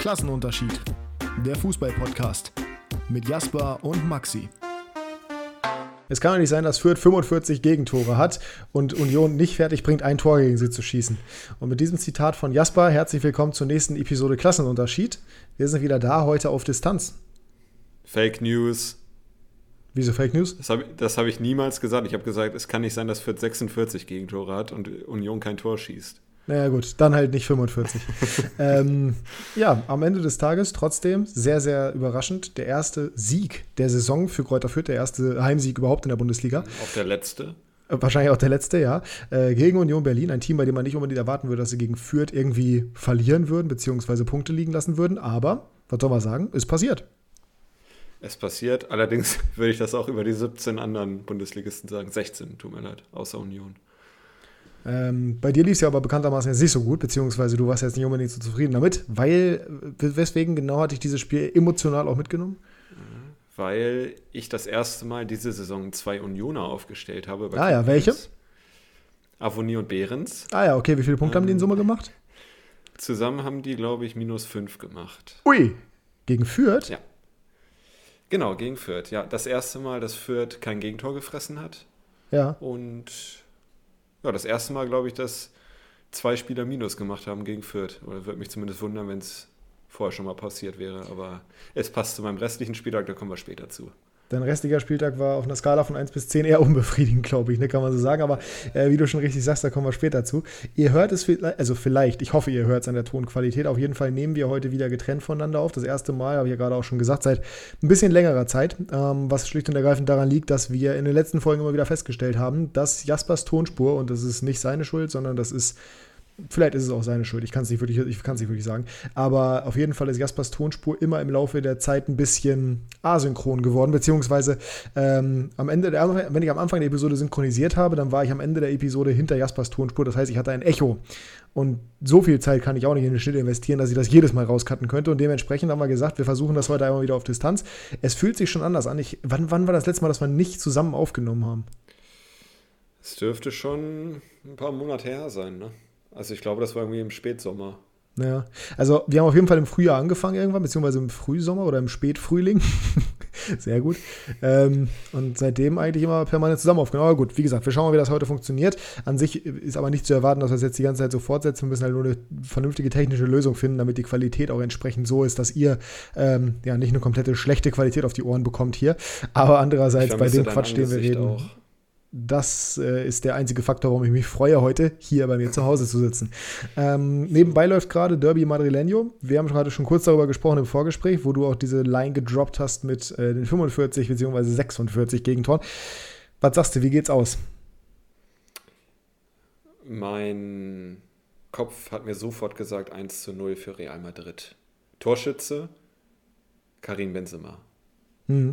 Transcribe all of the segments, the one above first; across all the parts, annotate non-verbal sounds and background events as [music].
Klassenunterschied. Der Fußball-Podcast mit Jasper und Maxi. Es kann doch nicht sein, dass Fürth 45 Gegentore hat und Union nicht fertig bringt, ein Tor gegen sie zu schießen. Und mit diesem Zitat von Jasper, herzlich willkommen zur nächsten Episode Klassenunterschied. Wir sind wieder da, heute auf Distanz. Fake News. Wieso Fake News? Das habe hab ich niemals gesagt. Ich habe gesagt, es kann nicht sein, dass Fürth 46 Gegentore hat und Union kein Tor schießt. Naja, gut, dann halt nicht 45. [laughs] ähm, ja, am Ende des Tages trotzdem sehr, sehr überraschend. Der erste Sieg der Saison für Kräuter Fürth, der erste Heimsieg überhaupt in der Bundesliga. Auch der letzte. Äh, wahrscheinlich auch der letzte, ja. Äh, gegen Union Berlin, ein Team, bei dem man nicht unbedingt erwarten würde, dass sie gegen Fürth irgendwie verlieren würden, beziehungsweise Punkte liegen lassen würden. Aber, was soll man sagen, ist passiert. Es passiert. Allerdings [laughs] würde ich das auch über die 17 anderen Bundesligisten sagen. 16, tut mir leid, außer Union. Ähm, bei dir lief es ja aber bekanntermaßen jetzt nicht so gut, beziehungsweise du warst jetzt nicht unbedingt so zufrieden damit, weil, weswegen genau hatte ich dieses Spiel emotional auch mitgenommen? Weil ich das erste Mal diese Saison zwei Unioner aufgestellt habe. Ah ja, welche? Avonie und Behrens. Ah ja, okay, wie viele Punkte ähm, haben die in Summe gemacht? Zusammen haben die, glaube ich, minus fünf gemacht. Ui, gegen Fürth? Ja. Genau, gegen Fürth. Ja, das erste Mal, dass Fürth kein Gegentor gefressen hat. Ja. Und ja, das erste Mal, glaube ich, dass zwei Spieler Minus gemacht haben gegen Fürth. Oder würde mich zumindest wundern, wenn es vorher schon mal passiert wäre. Aber es passt zu meinem restlichen Spieltag, da kommen wir später zu. Dein restlicher Spieltag war auf einer Skala von 1 bis 10 eher unbefriedigend, glaube ich, ne, kann man so sagen. Aber äh, wie du schon richtig sagst, da kommen wir später zu. Ihr hört es, also vielleicht, ich hoffe, ihr hört es an der Tonqualität. Auf jeden Fall nehmen wir heute wieder getrennt voneinander auf. Das erste Mal, habe ich ja gerade auch schon gesagt, seit ein bisschen längerer Zeit. Ähm, was schlicht und ergreifend daran liegt, dass wir in den letzten Folgen immer wieder festgestellt haben, dass Jaspers Tonspur, und das ist nicht seine Schuld, sondern das ist Vielleicht ist es auch seine Schuld, ich kann es nicht, wirklich, nicht wirklich sagen. Aber auf jeden Fall ist Jaspers Tonspur immer im Laufe der Zeit ein bisschen asynchron geworden, beziehungsweise ähm, am Ende der, wenn ich am Anfang der Episode synchronisiert habe, dann war ich am Ende der Episode hinter Jaspers Tonspur. Das heißt, ich hatte ein Echo. Und so viel Zeit kann ich auch nicht in den Schnitt investieren, dass ich das jedes Mal rauscutten könnte. Und dementsprechend haben wir gesagt, wir versuchen das heute einmal wieder auf Distanz. Es fühlt sich schon anders an. Ich, wann, wann war das letzte Mal, dass wir nicht zusammen aufgenommen haben? Es dürfte schon ein paar Monate her sein, ne? Also ich glaube, das war irgendwie im Spätsommer. Ja, also wir haben auf jeden Fall im Frühjahr angefangen irgendwann, beziehungsweise im Frühsommer oder im Spätfrühling. [laughs] Sehr gut. Ähm, und seitdem eigentlich immer permanent zusammen aufgenommen. Aber gut, wie gesagt, wir schauen mal, wie das heute funktioniert. An sich ist aber nicht zu erwarten, dass wir es jetzt die ganze Zeit so fortsetzen. Wir müssen halt nur eine vernünftige technische Lösung finden, damit die Qualität auch entsprechend so ist, dass ihr ähm, ja nicht eine komplette schlechte Qualität auf die Ohren bekommt hier. Aber andererseits bei dem Quatsch, den wir reden. Auch das äh, ist der einzige Faktor, warum ich mich freue, heute hier bei mir zu Hause zu sitzen. Ähm, nebenbei läuft gerade Derby Madrileño. Wir haben gerade schon kurz darüber gesprochen im Vorgespräch, wo du auch diese Line gedroppt hast mit äh, den 45 bzw. 46 Gegentoren. Was sagst du, wie geht's aus? Mein Kopf hat mir sofort gesagt 1 zu 0 für Real Madrid. Torschütze Karim Benzema. Hm.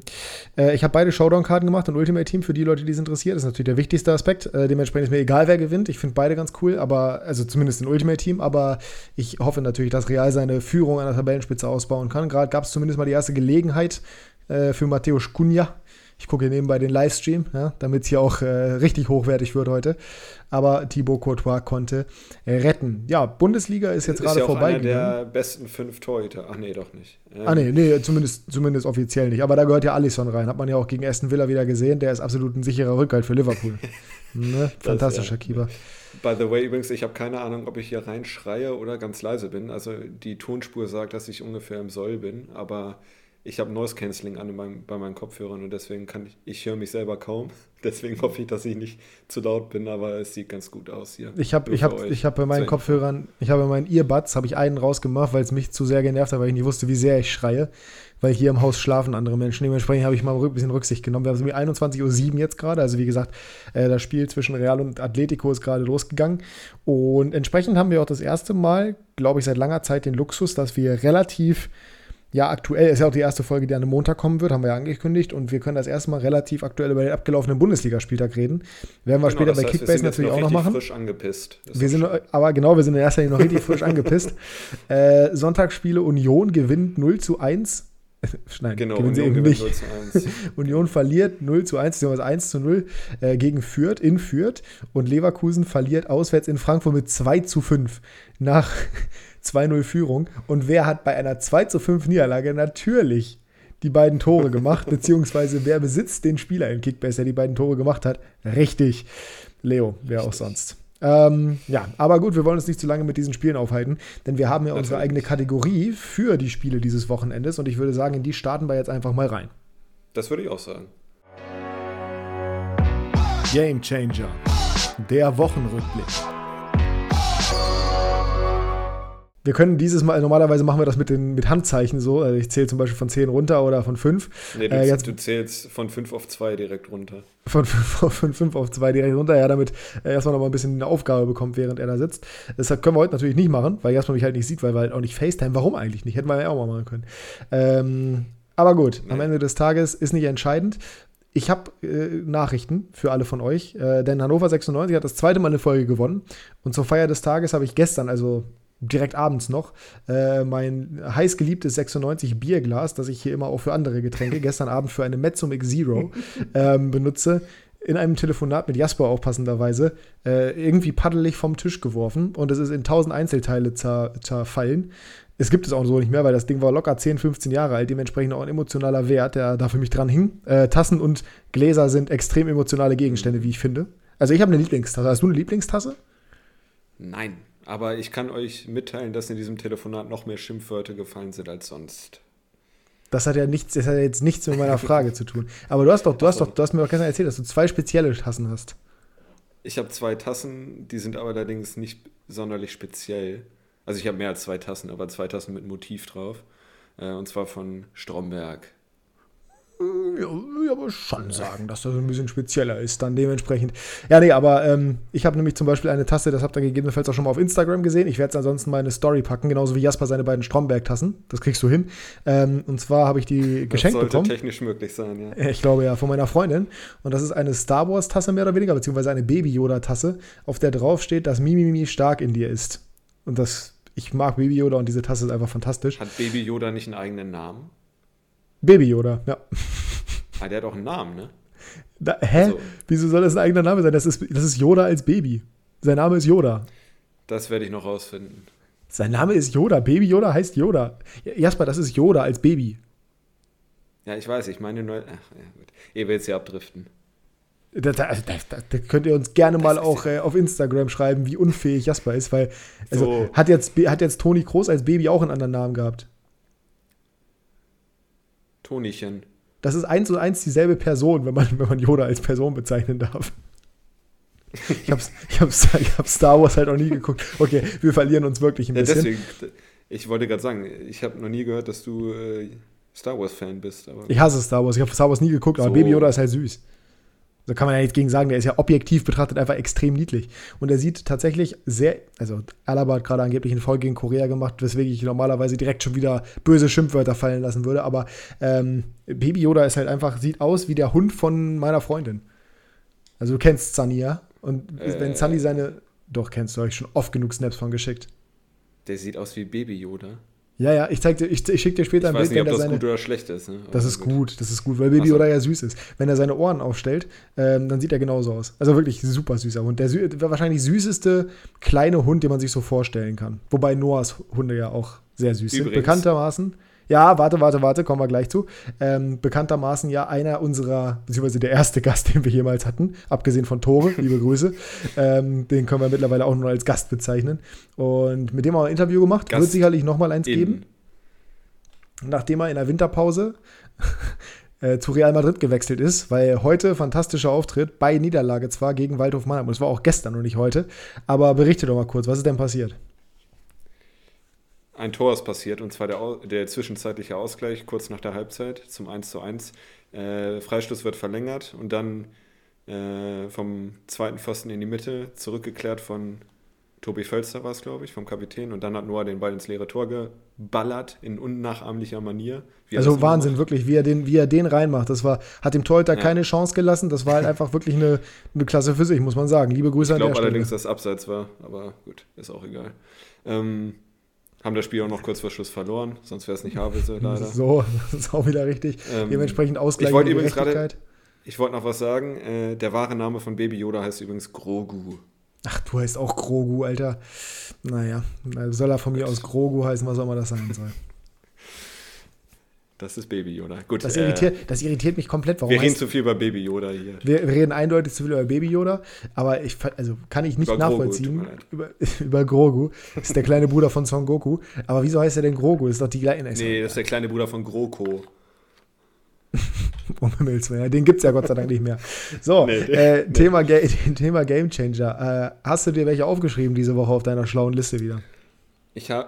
Äh, ich habe beide Showdown-Karten gemacht und Ultimate Team für die Leute, die es interessiert. Das ist natürlich der wichtigste Aspekt. Äh, dementsprechend ist mir egal, wer gewinnt. Ich finde beide ganz cool, aber, also zumindest in Ultimate Team, aber ich hoffe natürlich, dass Real seine Führung an der Tabellenspitze ausbauen kann. Gerade gab es zumindest mal die erste Gelegenheit äh, für Matthäus Cunha ich gucke nebenbei den Livestream, ja, damit es hier auch äh, richtig hochwertig wird heute. Aber Thibaut Courtois konnte äh, retten. Ja, Bundesliga ist jetzt gerade ja vorbei. Einer der besten fünf Torhüter. Ach nee, doch nicht. Ähm. Ah nee, nee, zumindest, zumindest offiziell nicht. Aber da gehört ja Alisson rein. Hat man ja auch gegen Aston Villa wieder gesehen. Der ist absolut ein sicherer Rückhalt für Liverpool. [laughs] ne? Fantastischer das, ja. Keeper. By the way, übrigens, ich habe keine Ahnung, ob ich hier reinschreie oder ganz leise bin. Also die Tonspur sagt, dass ich ungefähr im Soll bin, aber ich habe Noise Cancelling an meinem, bei meinen Kopfhörern und deswegen kann ich, ich höre mich selber kaum. [laughs] Deswegen hoffe ich, dass ich nicht zu laut bin, aber es sieht ganz gut aus hier. Ich habe ich hab, ich hab bei meinen Kopfhörern, ich habe bei meinen Earbuds, habe ich einen rausgemacht, weil es mich zu sehr genervt hat, weil ich nicht wusste, wie sehr ich schreie, weil hier im Haus schlafen andere Menschen. Dementsprechend habe ich mal ein bisschen Rücksicht genommen. Wir haben es 21.07 Uhr jetzt gerade, also wie gesagt, äh, das Spiel zwischen Real und Atletico ist gerade losgegangen und entsprechend haben wir auch das erste Mal, glaube ich, seit langer Zeit den Luxus, dass wir relativ ja, aktuell ist ja auch die erste Folge, die an einem Montag kommen wird, haben wir ja angekündigt. Und wir können das erstmal relativ aktuell über den abgelaufenen Bundesligaspieltag reden. Werden wir genau, später bei heißt, Kickbase natürlich auch noch machen. frisch angepisst. wir sind, aber genau, wir sind in erster Linie noch richtig frisch angepisst. [laughs] Äh, Sonntagsspiele Union gewinnt 0 zu 1. [laughs] Nein, genau, gewinnen sie eben nicht. 0 zu 1. [laughs] Union verliert 0 zu 1, beziehungsweise 1 zu 0 äh, gegen Fürth, in Fürth. Und Leverkusen verliert auswärts in Frankfurt mit 2 zu 5. Nach 2-0 Führung. Und wer hat bei einer 2 zu 5 Niederlage natürlich die beiden Tore gemacht, [laughs] beziehungsweise wer besitzt den Spieler in Kickbase, der die beiden Tore gemacht hat? Richtig. Leo, wer auch sonst. Ähm, ja, aber gut, wir wollen uns nicht zu lange mit diesen Spielen aufhalten, denn wir haben ja unsere eigene Kategorie für die Spiele dieses Wochenendes und ich würde sagen, in die starten wir jetzt einfach mal rein. Das würde ich auch sagen. Game Changer, der Wochenrückblick. Wir können dieses Mal, normalerweise machen wir das mit, den, mit Handzeichen so. Also ich zähle zum Beispiel von 10 runter oder von 5. Nee, du, äh, jetzt, du zählst von 5 auf 2 direkt runter. Von 5 [laughs] auf, von 5 auf 2 direkt runter, ja, damit er erstmal noch mal ein bisschen eine Aufgabe bekommt, während er da sitzt. Das können wir heute natürlich nicht machen, weil erstmal mich halt nicht sieht, weil wir halt auch nicht FaceTime. Warum eigentlich nicht? Hätten wir ja auch mal machen können. Ähm, aber gut, nee. am Ende des Tages ist nicht entscheidend. Ich habe äh, Nachrichten für alle von euch, äh, denn Hannover 96 hat das zweite Mal eine Folge gewonnen. Und zur Feier des Tages habe ich gestern, also direkt abends noch, äh, mein heißgeliebtes 96 Bierglas, das ich hier immer auch für andere Getränke, [laughs] gestern Abend für eine Mezzomix Zero ähm, benutze, in einem Telefonat mit Jasper auch passenderweise, äh, irgendwie paddelig vom Tisch geworfen und es ist in tausend Einzelteile zer zerfallen. Es gibt es auch so nicht mehr, weil das Ding war locker 10, 15 Jahre alt, dementsprechend auch ein emotionaler Wert, der da für mich dran hing. Äh, Tassen und Gläser sind extrem emotionale Gegenstände, wie ich finde. Also ich habe eine Lieblingstasse. Hast du eine Lieblingstasse? Nein. Aber ich kann euch mitteilen, dass in diesem Telefonat noch mehr Schimpfwörter gefallen sind als sonst. Das hat ja nichts, das hat ja jetzt nichts mit meiner Frage zu tun. Aber du hast doch, du hast doch, du hast mir doch gestern erzählt, dass du zwei spezielle Tassen hast. Ich habe zwei Tassen, die sind aber allerdings nicht sonderlich speziell. Also ich habe mehr als zwei Tassen, aber zwei Tassen mit Motiv drauf. Äh, und zwar von Stromberg. Äh, ja, ich aber schon sagen, dass das ein bisschen spezieller ist, dann dementsprechend. Ja, nee, aber ähm, ich habe nämlich zum Beispiel eine Tasse, das habt ihr gegebenenfalls auch schon mal auf Instagram gesehen. Ich werde es ansonsten mal in eine Story packen, genauso wie Jasper seine beiden Stromberg-Tassen. Das kriegst du hin. Ähm, und zwar habe ich die das geschenkt sollte bekommen. technisch möglich sein, ja. [laughs] Ich glaube ja, von meiner Freundin. Und das ist eine Star Wars-Tasse mehr oder weniger, beziehungsweise eine Baby-Yoda-Tasse, auf der drauf steht, dass Mimimi stark in dir ist. Und das, ich mag Baby Yoda und diese Tasse ist einfach fantastisch. Hat Baby Yoda nicht einen eigenen Namen? Baby Yoda, ja. Ah, der hat auch einen Namen, ne? Da, hä? Also, Wieso soll das ein eigener Name sein? Das ist, das ist Yoda als Baby. Sein Name ist Yoda. Das werde ich noch rausfinden. Sein Name ist Yoda. Baby Yoda heißt Yoda. Jasper, das ist Yoda als Baby. Ja, ich weiß, ich meine nur. Ach, ja, gut. Ihr werdet sie abdriften. Da, da, da, da, könnt ihr uns gerne mal auch äh, auf Instagram schreiben, wie unfähig Jasper ist, weil also so. hat, jetzt, hat jetzt Toni Kroos als Baby auch einen anderen Namen gehabt. Tonichen. Das ist eins und eins dieselbe Person, wenn man, [laughs] wenn man Yoda als Person bezeichnen darf. Ich habe ich hab, ich hab Star Wars halt auch nie geguckt. Okay, wir verlieren uns wirklich ein ja, bisschen. Deswegen, ich wollte gerade sagen, ich habe noch nie gehört, dass du äh, Star Wars-Fan bist. ich hasse Star Wars. Ich habe Star Wars nie geguckt, aber so. Baby Yoda ist halt süß. Da kann man ja nichts gegen sagen, der ist ja objektiv betrachtet einfach extrem niedlich. Und er sieht tatsächlich sehr, also Alaba hat gerade angeblich eine Folge gegen Korea gemacht, weswegen ich normalerweise direkt schon wieder böse Schimpfwörter fallen lassen würde. Aber ähm, Baby Yoda ist halt einfach, sieht aus wie der Hund von meiner Freundin. Also du kennst Sunny, ja? Und äh, wenn Sunny seine, doch kennst du euch schon oft genug Snaps von geschickt. Der sieht aus wie Baby Yoda. Ja, ja, ich, zeig dir, ich, ich schicke dir später ich ein Bild, nicht, wenn er seine. Das gut oder schlecht ist, ne? Das ist gut. gut. das ist gut, weil Baby so. oder ja süß ist. Wenn er seine Ohren aufstellt, ähm, dann sieht er genauso aus. Also wirklich super süßer Hund. Der sü wahrscheinlich süßeste kleine Hund, den man sich so vorstellen kann. Wobei Noahs Hunde ja auch sehr süß Übrigens, sind. Bekanntermaßen. Ja, warte, warte, warte, kommen wir gleich zu. Ähm, bekanntermaßen ja einer unserer, beziehungsweise der erste [laughs] Gast, den wir jemals hatten, abgesehen von Tore, liebe [laughs] Grüße. Ähm, den können wir mittlerweile auch nur als Gast bezeichnen. Und mit dem haben wir ein Interview gemacht. Gast Wird sicherlich nochmal eins in. geben. Nachdem er in der Winterpause [laughs] äh, zu Real Madrid gewechselt ist, weil heute fantastischer Auftritt, bei Niederlage zwar gegen Waldhof Mannheim. Und das war auch gestern und nicht heute. Aber berichte doch mal kurz, was ist denn passiert? Ein Tor ist passiert, und zwar der, der zwischenzeitliche Ausgleich kurz nach der Halbzeit zum 1 zu 1. Äh, Freistoß wird verlängert und dann äh, vom zweiten Pfosten in die Mitte zurückgeklärt von Tobi Völster war es, glaube ich, vom Kapitän. Und dann hat Noah den Ball ins leere Tor geballert in unnachahmlicher Manier. Also Wahnsinn, macht. wirklich, wie er, den, wie er den reinmacht. Das war, hat dem Torhüter ja. keine Chance gelassen. Das war halt [laughs] einfach wirklich eine, eine Klasse für sich, muss man sagen. Liebe Grüße ich an der Ich glaube allerdings, dass Abseits war, aber gut, ist auch egal. Ähm, haben das Spiel auch noch kurz vor Schluss verloren, sonst wäre es nicht Havelse [laughs] leider. So, das ist auch wieder richtig. Ähm, Dementsprechend Ausgleich ich wollte übrigens gerade, Ich wollte noch was sagen. Äh, der wahre Name von Baby Yoda heißt übrigens Grogu. Ach, du heißt auch Grogu, Alter. Naja, soll er von mir aus Grogu heißen, was auch immer das sein soll. Das ist Baby Yoda. Gut, das, irritiert, äh, das irritiert mich komplett. Warum wir reden zu viel über Baby Yoda hier. Wir, wir, reden eindeutig zu viel über Baby Yoda, aber ich also kann ich nicht über nachvollziehen. Grogu, über, [laughs] über Grogu. Das ist der kleine Bruder von Son Goku. Aber wieso heißt er denn Grogu? Das ist doch die gleiche. Nee, das ist der kleine Bruder von Groko. [laughs] um Himmels Willen. Den gibt es ja Gott sei Dank nicht mehr. So, nee, äh, nee. Thema, Ga [laughs] Thema Game Changer. Äh, hast du dir welche aufgeschrieben diese Woche auf deiner schlauen Liste wieder? Ich habe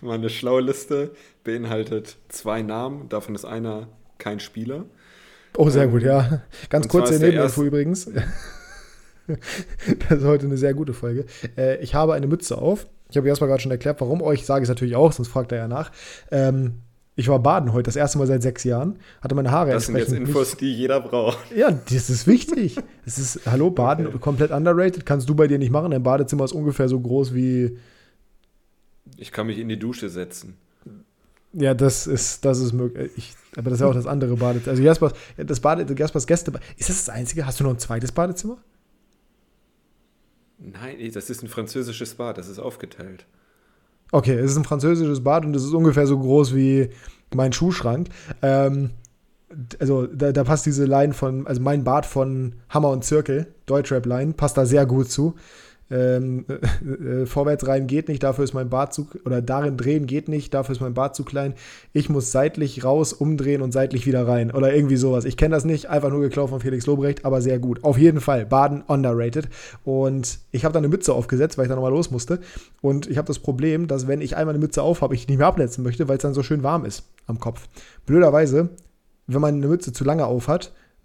meine schlaue Liste beinhaltet zwei Namen, davon ist einer kein Spieler. Oh, sehr ähm, gut, ja. Ganz kurze Nebeninfo übrigens. das ist heute eine sehr gute Folge. Äh, ich habe eine Mütze auf. Ich habe erstmal gerade schon erklärt, warum. Euch sage ich es natürlich auch, sonst fragt er ja nach. Ähm, ich war baden heute, das erste Mal seit sechs Jahren. Hatte meine Haare Das sind jetzt Infos, nicht. die jeder braucht. Ja, das ist wichtig. Es ist, hallo, Baden, okay. komplett underrated. Kannst du bei dir nicht machen. Dein Badezimmer ist ungefähr so groß wie. Ich kann mich in die Dusche setzen. Ja, das ist, das ist möglich. Ich, aber das ist ja auch das andere Badezimmer. Also Jaspers, das Bade, Jaspers Gäste. Ist das das einzige? Hast du noch ein zweites Badezimmer? Nein, das ist ein französisches Bad, das ist aufgeteilt. Okay, es ist ein französisches Bad und es ist ungefähr so groß wie mein Schuhschrank. Ähm, also da, da, passt diese Line von, also mein Bad von Hammer und Zirkel, Deutschrap-Line, passt da sehr gut zu. Ähm, äh, äh, vorwärts rein geht nicht, dafür ist mein Bad zu, oder darin drehen geht nicht, dafür ist mein Bad zu klein. Ich muss seitlich raus, umdrehen und seitlich wieder rein. Oder irgendwie sowas. Ich kenne das nicht, einfach nur geklaut von Felix Lobrecht, aber sehr gut. Auf jeden Fall, Baden underrated. Und ich habe da eine Mütze aufgesetzt, weil ich da nochmal los musste. Und ich habe das Problem, dass wenn ich einmal eine Mütze auf habe, ich nicht mehr abnetzen möchte, weil es dann so schön warm ist am Kopf. Blöderweise, wenn man eine Mütze zu lange auf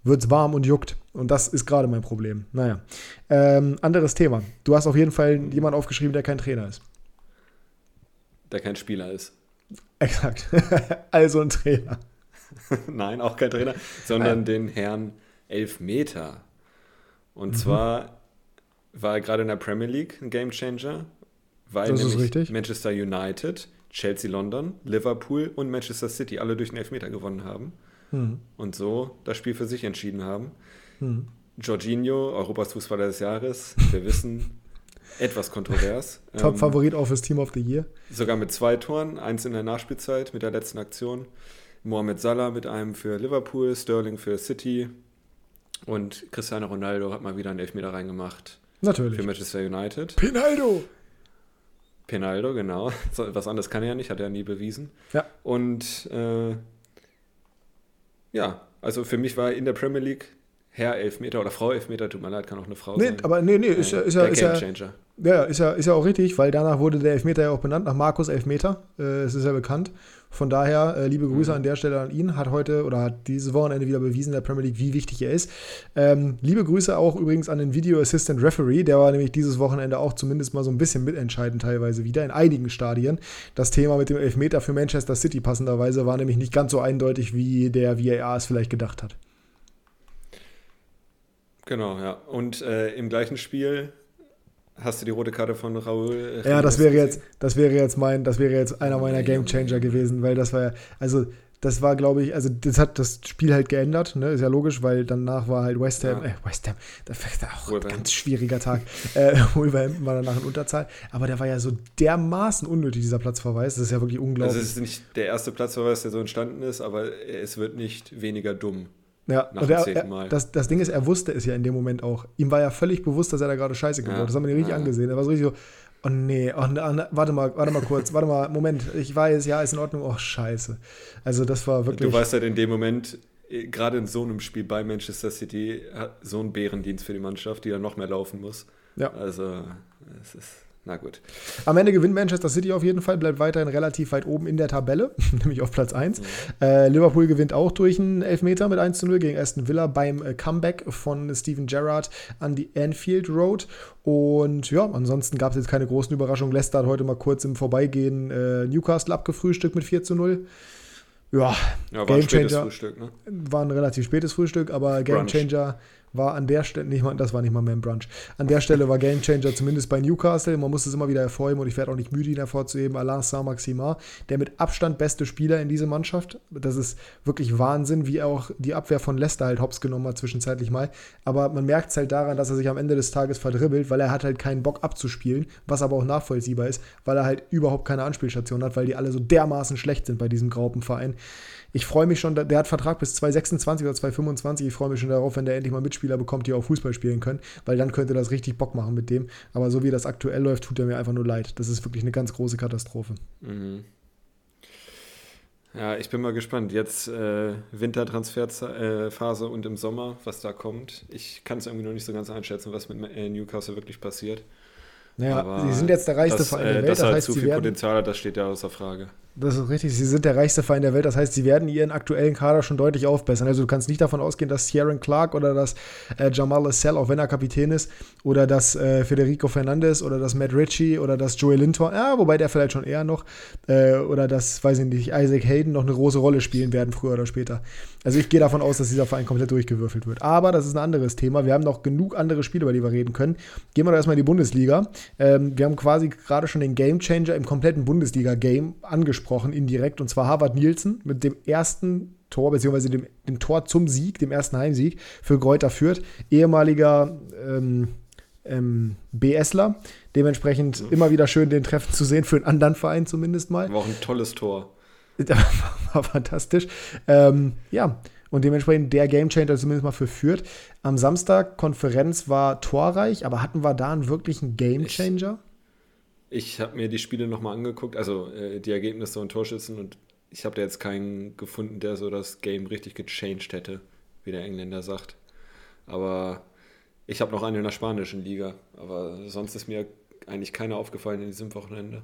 wird es warm und juckt. Und das ist gerade mein Problem. Naja. Ähm, anderes Thema. Du hast auf jeden Fall jemanden aufgeschrieben, der kein Trainer ist. Der kein Spieler ist. Exakt. [laughs] also ein Trainer. [laughs] Nein, auch kein Trainer, sondern ja. den Herrn Elfmeter. Und mhm. zwar war er gerade in der Premier League ein Gamechanger, weil Manchester United, Chelsea London, Liverpool und Manchester City alle durch den Elfmeter gewonnen haben mhm. und so das Spiel für sich entschieden haben. Mhm. Jorginho, Europas Fußballer des Jahres, wir wissen, [laughs] etwas kontrovers. Top-Favorit ähm, auch fürs Team of the Year. Sogar mit zwei Toren, eins in der Nachspielzeit mit der letzten Aktion. Mohamed Salah mit einem für Liverpool, Sterling für City und Cristiano Ronaldo hat mal wieder einen Elfmeter reingemacht. Natürlich. Für Manchester United. Pinaldo! Pinaldo, genau. [laughs] Was anderes kann er ja nicht, hat er nie bewiesen. Ja. Und äh, ja, also für mich war in der Premier League Herr Elfmeter oder Frau Elfmeter, tut mir leid, kann auch eine Frau nee, sein. Aber nee, nee, ist ja, ist ja, ist ja, ja, ist ja, ist ja auch richtig, weil danach wurde der Elfmeter ja auch benannt, nach Markus Elfmeter. Äh, es ist ja bekannt. Von daher, äh, liebe Grüße mhm. an der Stelle an ihn. Hat heute oder hat dieses Wochenende wieder bewiesen in der Premier League, wie wichtig er ist. Ähm, liebe Grüße auch übrigens an den Video Assistant Referee. Der war nämlich dieses Wochenende auch zumindest mal so ein bisschen mitentscheidend teilweise wieder in einigen Stadien. Das Thema mit dem Elfmeter für Manchester City passenderweise war nämlich nicht ganz so eindeutig, wie der VAR es vielleicht gedacht hat. Genau, ja. Und äh, im gleichen Spiel hast du die rote Karte von Raúl. Äh, ja, das wäre jetzt, das wäre jetzt mein, das wäre jetzt einer meiner Game Changer gewesen, weil das war ja, also das war, glaube ich, also das hat das Spiel halt geändert, ne? Ist ja logisch, weil danach war halt West Ham, ja. äh, West Ham, das war auch ein ganz schwieriger Tag. [laughs] äh, Wolverhampton war danach in Unterzahl, aber der war ja so dermaßen unnötig, dieser Platzverweis. Das ist ja wirklich unglaublich. Also es ist nicht der erste Platzverweis, der so entstanden ist, aber es wird nicht weniger dumm. Ja, nach dem zehnten Mal. Das, das Ding ist, er wusste es ja in dem Moment auch. Ihm war ja völlig bewusst, dass er da gerade Scheiße gebaut hat. Ja, das haben wir ihn richtig ja. angesehen. Er war so richtig so, oh nee, oh, oh, warte mal, warte mal kurz, warte mal, Moment, ich weiß, ja, ist in Ordnung, oh scheiße. Also das war wirklich... Du weißt halt in dem Moment, äh, gerade in so einem Spiel bei Manchester City, so ein Bärendienst für die Mannschaft, die dann noch mehr laufen muss. Ja. Also, es ist na gut. Am Ende gewinnt Manchester City auf jeden Fall, bleibt weiterhin relativ weit oben in der Tabelle, [laughs] nämlich auf Platz 1. Mhm. Äh, Liverpool gewinnt auch durch einen Elfmeter mit 1 zu 0 gegen Aston Villa beim äh, Comeback von Steven Gerrard an die Anfield Road. Und ja, ansonsten gab es jetzt keine großen Überraschungen. Leicester hat heute mal kurz im Vorbeigehen äh, Newcastle abgefrühstückt mit 4 zu 0. Ja, ja war Game ein Changer. Frühstück, ne? War ein relativ spätes Frühstück, aber Game Changer war an der Stelle, nicht mal, das war nicht mal mehr ein Brunch, an der Stelle war Gamechanger zumindest bei Newcastle, man muss es immer wieder hervorheben und ich werde auch nicht müde, ihn hervorzuheben, Alain Saint-Maximin, der mit Abstand beste Spieler in dieser Mannschaft, das ist wirklich Wahnsinn, wie er auch die Abwehr von Leicester halt hops genommen hat zwischenzeitlich mal, aber man merkt es halt daran, dass er sich am Ende des Tages verdribbelt, weil er hat halt keinen Bock abzuspielen, was aber auch nachvollziehbar ist, weil er halt überhaupt keine Anspielstation hat, weil die alle so dermaßen schlecht sind bei diesem Graupenverein. Ich freue mich schon, der hat Vertrag bis 2026 oder 2025. Ich freue mich schon darauf, wenn der endlich mal Mitspieler bekommt, die auch Fußball spielen können, weil dann könnte das richtig Bock machen mit dem. Aber so wie das aktuell läuft, tut er mir einfach nur leid. Das ist wirklich eine ganz große Katastrophe. Mhm. Ja, ich bin mal gespannt. Jetzt äh, Wintertransferphase und im Sommer, was da kommt. Ich kann es irgendwie noch nicht so ganz einschätzen, was mit äh, Newcastle wirklich passiert. Naja, sie sind jetzt der reichste das, Verein der äh, Welt. Das, das heißt, zu viel Potenzial hat, das steht ja außer Frage. Das ist richtig. Sie sind der reichste Verein der Welt. Das heißt, sie werden ihren aktuellen Kader schon deutlich aufbessern. Also du kannst nicht davon ausgehen, dass Ciaran Clark oder dass äh, Jamal Lascelles, auch wenn er Kapitän ist, oder dass äh, Federico Fernandes oder dass Matt Ritchie oder dass Joey Linton, ja, wobei der vielleicht schon eher noch, äh, oder dass, weiß ich nicht, Isaac Hayden noch eine große Rolle spielen werden, früher oder später. Also ich gehe davon aus, dass dieser Verein komplett durchgewürfelt wird. Aber das ist ein anderes Thema. Wir haben noch genug andere Spiele, über die wir reden können. Gehen wir doch erstmal in die Bundesliga. Ähm, wir haben quasi gerade schon den Gamechanger im kompletten Bundesliga-Game angesprochen, indirekt und zwar Harvard Nielsen mit dem ersten Tor, beziehungsweise dem, dem Tor zum Sieg, dem ersten Heimsieg für Greuther Fürth, ehemaliger ähm, ähm, BSler. Dementsprechend mhm. immer wieder schön, den Treffen zu sehen, für einen anderen Verein zumindest mal. War auch ein tolles Tor. [laughs] war fantastisch. Ähm, ja, und dementsprechend der Gamechanger zumindest mal für Fürth. Am Samstag, Konferenz war torreich, aber hatten wir da einen wirklichen Gamechanger? Ich habe mir die Spiele nochmal angeguckt, also äh, die Ergebnisse und Torschützen und ich habe da jetzt keinen gefunden, der so das Game richtig gechanged hätte, wie der Engländer sagt. Aber ich habe noch einen in der spanischen Liga, aber sonst ist mir eigentlich keiner aufgefallen in diesem Wochenende.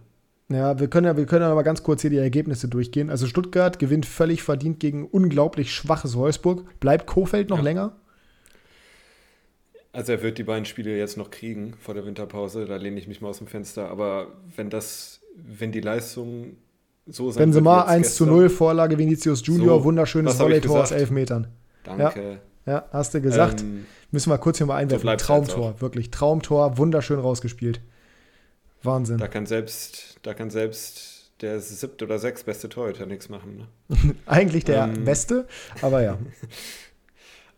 Ja, wir können ja, wir können ja mal ganz kurz hier die Ergebnisse durchgehen. Also Stuttgart gewinnt völlig verdient gegen unglaublich schwaches Wolfsburg. Bleibt Kofeld noch ja. länger? Also er wird die beiden Spiele jetzt noch kriegen vor der Winterpause, da lehne ich mich mal aus dem Fenster. Aber wenn das, wenn die Leistung so sein Benzema 1 zu 0, Vorlage Vinicius Junior, so, wunderschönes Volley-Tor aus elf Metern. Danke. Ja, ja hast du gesagt. Ähm, Müssen wir kurz hier mal einwerfen. So Traumtor, wirklich. Traumtor, wunderschön rausgespielt. Wahnsinn. Da kann selbst, da kann selbst der siebte oder sechs beste Torhüter nichts machen. Ne? [laughs] Eigentlich der ähm, beste, aber ja. [laughs]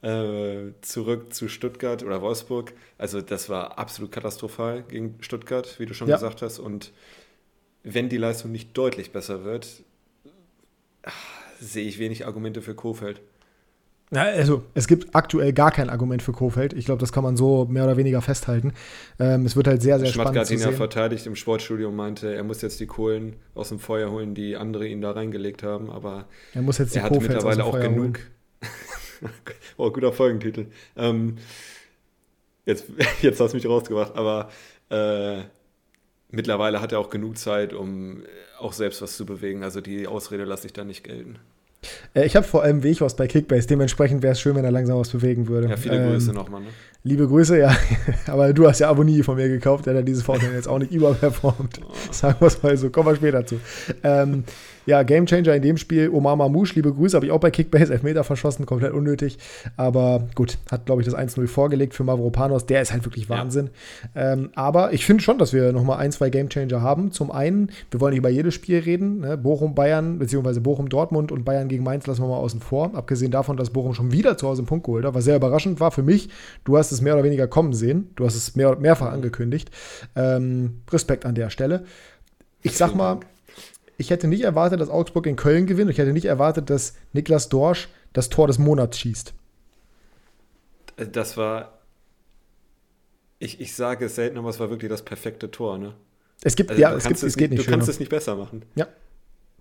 Äh, zurück zu Stuttgart oder Wolfsburg. Also das war absolut katastrophal gegen Stuttgart, wie du schon ja. gesagt hast. Und wenn die Leistung nicht deutlich besser wird, ach, sehe ich wenig Argumente für Kofeld. Ja, also es gibt aktuell gar kein Argument für Kofeld. Ich glaube, das kann man so mehr oder weniger festhalten. Ähm, es wird halt sehr, sehr spannend zu sehen. verteidigt im Sportstudio und meinte, er muss jetzt die Kohlen aus dem Feuer holen, die andere ihm da reingelegt haben. Aber er muss jetzt die er hatte mittlerweile auch genug. [laughs] [laughs] oh, guter Folgentitel. Ähm, jetzt, [laughs] jetzt hast du mich rausgebracht, aber äh, mittlerweile hat er auch genug Zeit, um auch selbst was zu bewegen. Also die Ausrede lasse ich da nicht gelten. Äh, ich habe vor allem Weg was bei Kickbase, dementsprechend wäre es schön, wenn er langsam was bewegen würde. Ja, viele ähm, Grüße nochmal. Ne? Liebe Grüße, ja. [laughs] Aber du hast ja Abonnie von mir gekauft, der hat dieses Vorteil jetzt auch nicht überperformt. Oh. Sagen wir es mal so, kommen wir später zu. Ähm, ja, Gamechanger in dem Spiel, Omar Mamouche, liebe Grüße, habe ich auch bei Kickbase Elfmeter verschossen, komplett unnötig. Aber gut, hat, glaube ich, das 1-0 vorgelegt für Mavropanos. Der ist halt wirklich Wahnsinn. Ja. Ähm, aber ich finde schon, dass wir nochmal ein, zwei Gamechanger haben. Zum einen, wir wollen nicht über jedes Spiel reden. Ne? Bochum, Bayern, beziehungsweise Bochum, Dortmund und Bayern gegen Mainz lassen wir mal außen vor. Abgesehen davon, dass Bochum schon wieder zu Hause einen Punkt geholt hat, was sehr überraschend war für mich. Du hast es mehr oder weniger kommen sehen. Du hast es mehr, mehrfach angekündigt. Ähm, Respekt an der Stelle. Ich sag mal, ich hätte nicht erwartet, dass Augsburg in Köln gewinnt. Ich hätte nicht erwartet, dass Niklas Dorsch das Tor des Monats schießt. Das war. Ich, ich sage es selten, aber es war wirklich das perfekte Tor, ne? Es gibt, also, ja, es, gibt, es geht nicht. Du kannst es nicht besser machen. Ja.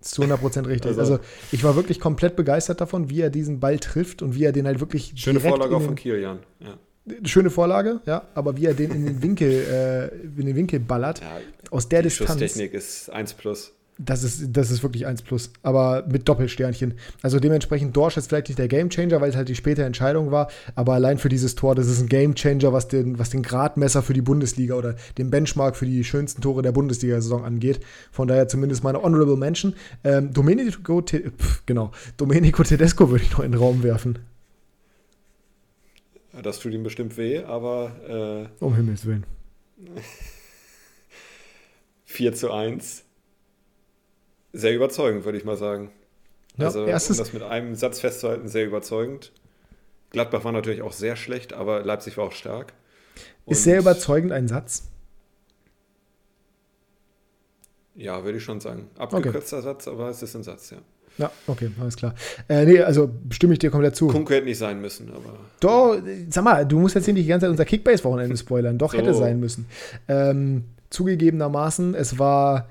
Zu 100% richtig. Also, also, ich war wirklich komplett begeistert davon, wie er diesen Ball trifft und wie er den halt wirklich. Schöne Vorlage auch von Kilian, ja schöne Vorlage, ja, aber wie er den in den Winkel, äh, in den Winkel ballert, ja, aus der die Distanz. Die Technik ist 1 plus. Das ist, das ist wirklich 1 plus, aber mit Doppelsternchen. Also dementsprechend Dorsch ist vielleicht nicht der Gamechanger, weil es halt die späte Entscheidung war, aber allein für dieses Tor, das ist ein Gamechanger, was den, was den Gradmesser für die Bundesliga oder den Benchmark für die schönsten Tore der Bundesliga-Saison angeht. Von daher zumindest meine Honorable Mention. Ähm, Domenico, Te pf, genau, Domenico Tedesco würde ich noch in den Raum werfen. Das tut ihm bestimmt weh, aber. Äh, um Himmels Willen. [laughs] 4 zu 1. Sehr überzeugend, würde ich mal sagen. Ja, also, um das mit einem Satz festzuhalten, sehr überzeugend. Gladbach war natürlich auch sehr schlecht, aber Leipzig war auch stark. Und ist sehr überzeugend ein Satz? Ja, würde ich schon sagen. Abgekürzter okay. Satz, aber es ist ein Satz, ja. Ja, okay, alles klar. Äh, nee, also stimme ich dir komplett zu. Kunke hätte nicht sein müssen, aber. Doch, sag mal, du musst jetzt hier nicht die ganze Zeit unser Kickbase-Wochenende [laughs] spoilern. Doch, so. hätte sein müssen. Ähm, zugegebenermaßen, es war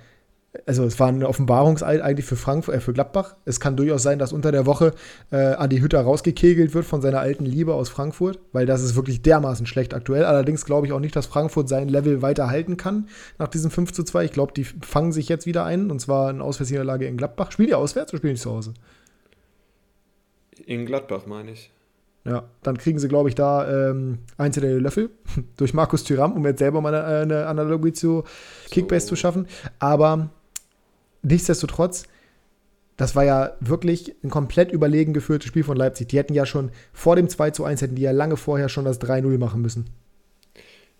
also es war ein Offenbarungseid eigentlich für Frankfurt, äh, für Gladbach. Es kann durchaus sein, dass unter der Woche äh, Adi Hütter rausgekegelt wird von seiner alten Liebe aus Frankfurt, weil das ist wirklich dermaßen schlecht aktuell. Allerdings glaube ich auch nicht, dass Frankfurt sein Level weiter halten kann nach diesem 5 zu 2. Ich glaube, die fangen sich jetzt wieder ein und zwar eine Auswärtsniederlage in Gladbach. Spielen die auswärts oder spielen die zu Hause? In Gladbach, meine ich. Ja, dann kriegen sie, glaube ich, da ähm, einzelne Löffel [laughs] durch Markus Thüram, um jetzt selber mal eine, eine Analogie zu Kickbase so. zu schaffen. Aber nichtsdestotrotz, das war ja wirklich ein komplett überlegen geführtes Spiel von Leipzig. Die hätten ja schon vor dem 2 zu 1 hätten die ja lange vorher schon das 3-0 machen müssen.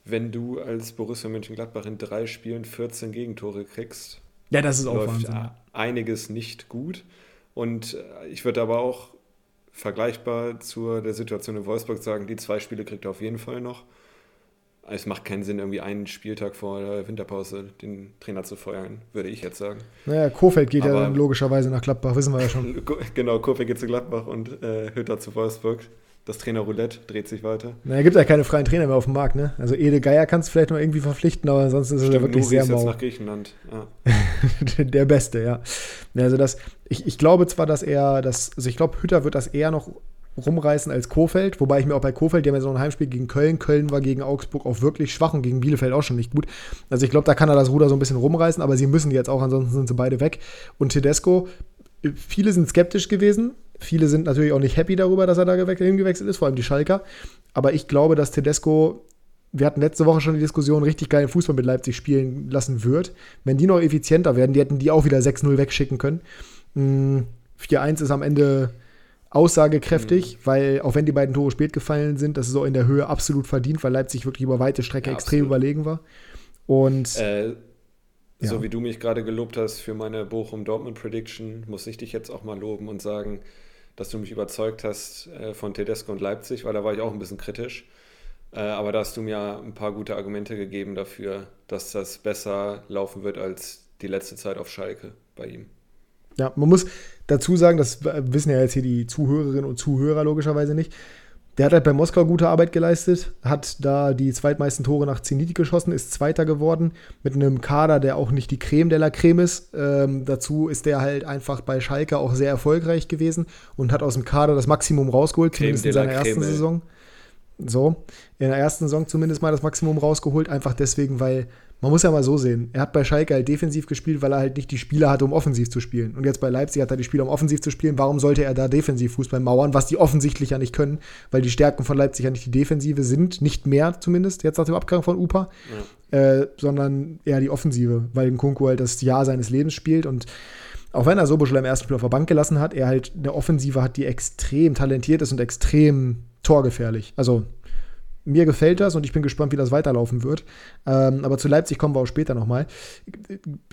Wenn du als Borussia Mönchengladbach in drei Spielen 14 Gegentore kriegst, ja, das ist auch läuft Wahnsinn. einiges nicht gut. Und äh, ich würde aber auch vergleichbar zu der Situation in Wolfsburg sagen, die zwei Spiele kriegt er auf jeden Fall noch es macht keinen Sinn, irgendwie einen Spieltag vor der Winterpause den Trainer zu feuern, würde ich jetzt sagen. Naja, Kofeld geht Aber, ja dann logischerweise nach Gladbach, wissen wir ja schon. [laughs] genau, Kofeld geht zu Gladbach und äh, Hütter zu Wolfsburg. Das Trainer Roulette dreht sich weiter. Naja, gibt ja keine freien Trainer mehr auf dem Markt, ne? Also Ede Geier kannst du vielleicht noch irgendwie verpflichten, aber ansonsten ist er ja wirklich Nuri sehr ist mau. nach Griechenland, ja. [laughs] Der Beste, ja. Also das, ich, ich glaube zwar, dass er das, also ich glaube, Hütter wird das eher noch rumreißen als Kofeld, wobei ich mir auch bei Kofeld, die haben ja so ein Heimspiel gegen Köln, Köln war gegen Augsburg auch wirklich schwach und gegen Bielefeld auch schon nicht gut. Also ich glaube, da kann er das Ruder so ein bisschen rumreißen, aber sie müssen jetzt auch, ansonsten sind sie beide weg. Und Tedesco, viele sind skeptisch gewesen, viele sind natürlich auch nicht happy darüber, dass er da hingewechselt ist, vor allem die Schalker. Aber ich glaube, dass Tedesco wir hatten letzte Woche schon die Diskussion, richtig geilen Fußball mit Leipzig spielen lassen wird. Wenn die noch effizienter werden, die hätten die auch wieder 6-0 wegschicken können. 4-1 hm, ist am Ende aussagekräftig, mhm. weil auch wenn die beiden Tore spät gefallen sind, das ist auch in der Höhe absolut verdient, weil Leipzig wirklich über weite Strecke ja, extrem absolut. überlegen war. Und äh, ja. so wie du mich gerade gelobt hast für meine Bochum-Dortmund-Prediction, muss ich dich jetzt auch mal loben und sagen, dass du mich überzeugt hast äh, von Tedesco und Leipzig, weil da war ich auch ein bisschen kritisch. Äh, aber da hast du mir ein paar gute Argumente gegeben dafür, dass das besser laufen wird als die letzte Zeit auf Schalke bei ihm. Ja, man muss dazu sagen, das wissen ja jetzt hier die Zuhörerinnen und Zuhörer logischerweise nicht. Der hat halt bei Moskau gute Arbeit geleistet, hat da die zweitmeisten Tore nach Zenit geschossen, ist Zweiter geworden mit einem Kader, der auch nicht die Creme de la Creme ist. Ähm, dazu ist der halt einfach bei Schalke auch sehr erfolgreich gewesen und hat aus dem Kader das Maximum rausgeholt, zumindest in seiner ersten Saison. So, in der ersten Saison zumindest mal das Maximum rausgeholt, einfach deswegen, weil man muss ja mal so sehen, er hat bei Schalke halt defensiv gespielt, weil er halt nicht die Spieler hatte, um offensiv zu spielen. Und jetzt bei Leipzig hat er die Spieler, um offensiv zu spielen. Warum sollte er da defensiv Fußball mauern, was die offensichtlich ja nicht können, weil die Stärken von Leipzig ja nicht die Defensive sind, nicht mehr zumindest, jetzt nach dem Abgang von Upa, ja. äh, sondern eher die Offensive, weil Nkunku halt das Jahr seines Lebens spielt und auch wenn er Soboschel im ersten Spiel auf der Bank gelassen hat, er halt eine Offensive hat, die extrem talentiert ist und extrem torgefährlich. Also mir gefällt das und ich bin gespannt, wie das weiterlaufen wird. Ähm, aber zu Leipzig kommen wir auch später nochmal.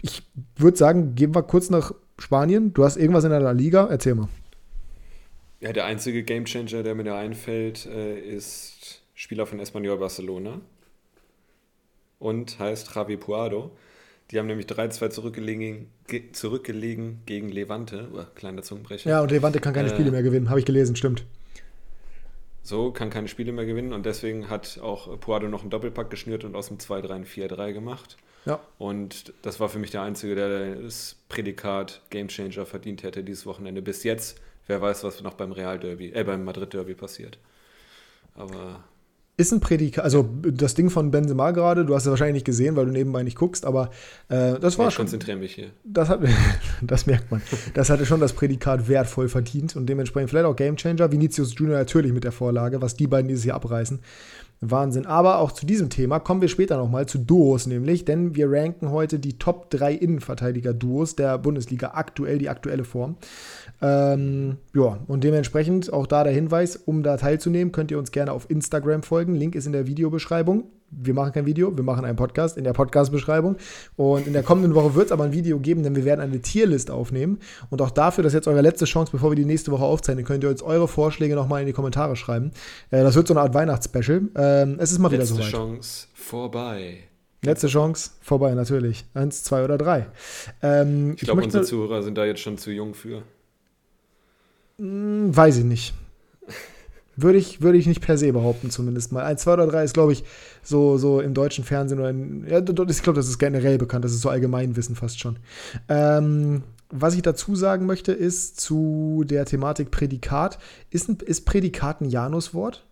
Ich würde sagen, gehen wir kurz nach Spanien. Du hast irgendwas in der Liga, erzähl mal. Ja, der einzige Gamechanger, der mir da einfällt, äh, ist Spieler von Espanyol Barcelona und heißt Javi Puado. Die haben nämlich 3-2 zurückgelegen, zurückgelegen gegen Levante. Oh, kleiner Zungenbrecher. Ja, und Levante kann keine äh, Spiele mehr gewinnen, habe ich gelesen, stimmt. So, kann keine Spiele mehr gewinnen und deswegen hat auch Puado noch einen Doppelpack geschnürt und aus dem 2-3 ein 4-3 gemacht. Ja. Und das war für mich der Einzige, der das Prädikat Gamechanger verdient hätte dieses Wochenende. Bis jetzt, wer weiß, was noch beim Real Derby, äh, beim Madrid Derby passiert. Aber ist ein Prädikat, also das Ding von Benzema gerade, du hast es wahrscheinlich nicht gesehen, weil du nebenbei nicht guckst, aber äh, das war ich schon. Ich konzentriere mich hier. Das, hat, [laughs] das merkt man. Das hatte schon das Prädikat wertvoll verdient und dementsprechend vielleicht auch Gamechanger. Vinicius Junior natürlich mit der Vorlage, was die beiden dieses Jahr abreißen. Wahnsinn. Aber auch zu diesem Thema kommen wir später nochmal zu Duos nämlich, denn wir ranken heute die Top 3 Innenverteidiger-Duos der Bundesliga aktuell, die aktuelle Form. Ähm, ja, und dementsprechend auch da der Hinweis, um da teilzunehmen, könnt ihr uns gerne auf Instagram folgen. Link ist in der Videobeschreibung. Wir machen kein Video, wir machen einen Podcast in der Podcast-Beschreibung. Und in der kommenden Woche wird es aber ein Video geben, denn wir werden eine Tierlist aufnehmen. Und auch dafür, das ist jetzt eure letzte Chance, bevor wir die nächste Woche aufzeichnen, könnt ihr uns eure Vorschläge nochmal in die Kommentare schreiben. Äh, das wird so eine Art Weihnachtsspecial. Ähm, es ist mal Letzte wieder soweit. Chance vorbei. Letzte Chance, vorbei natürlich. Eins, zwei oder drei. Ähm, Ich glaube, unsere Zuhörer sind da jetzt schon zu jung für. Hm, Weiß ich nicht. Würde ich, würde ich nicht per se behaupten, zumindest mal. Eins, zwei oder drei ist, glaube ich, so, so im deutschen Fernsehen oder in, ja, ich glaube, das ist generell bekannt, das ist so Allgemeinwissen fast schon. Ähm, was ich dazu sagen möchte, ist zu der Thematik Prädikat. Ist, ein, ist Prädikat ein Januswort?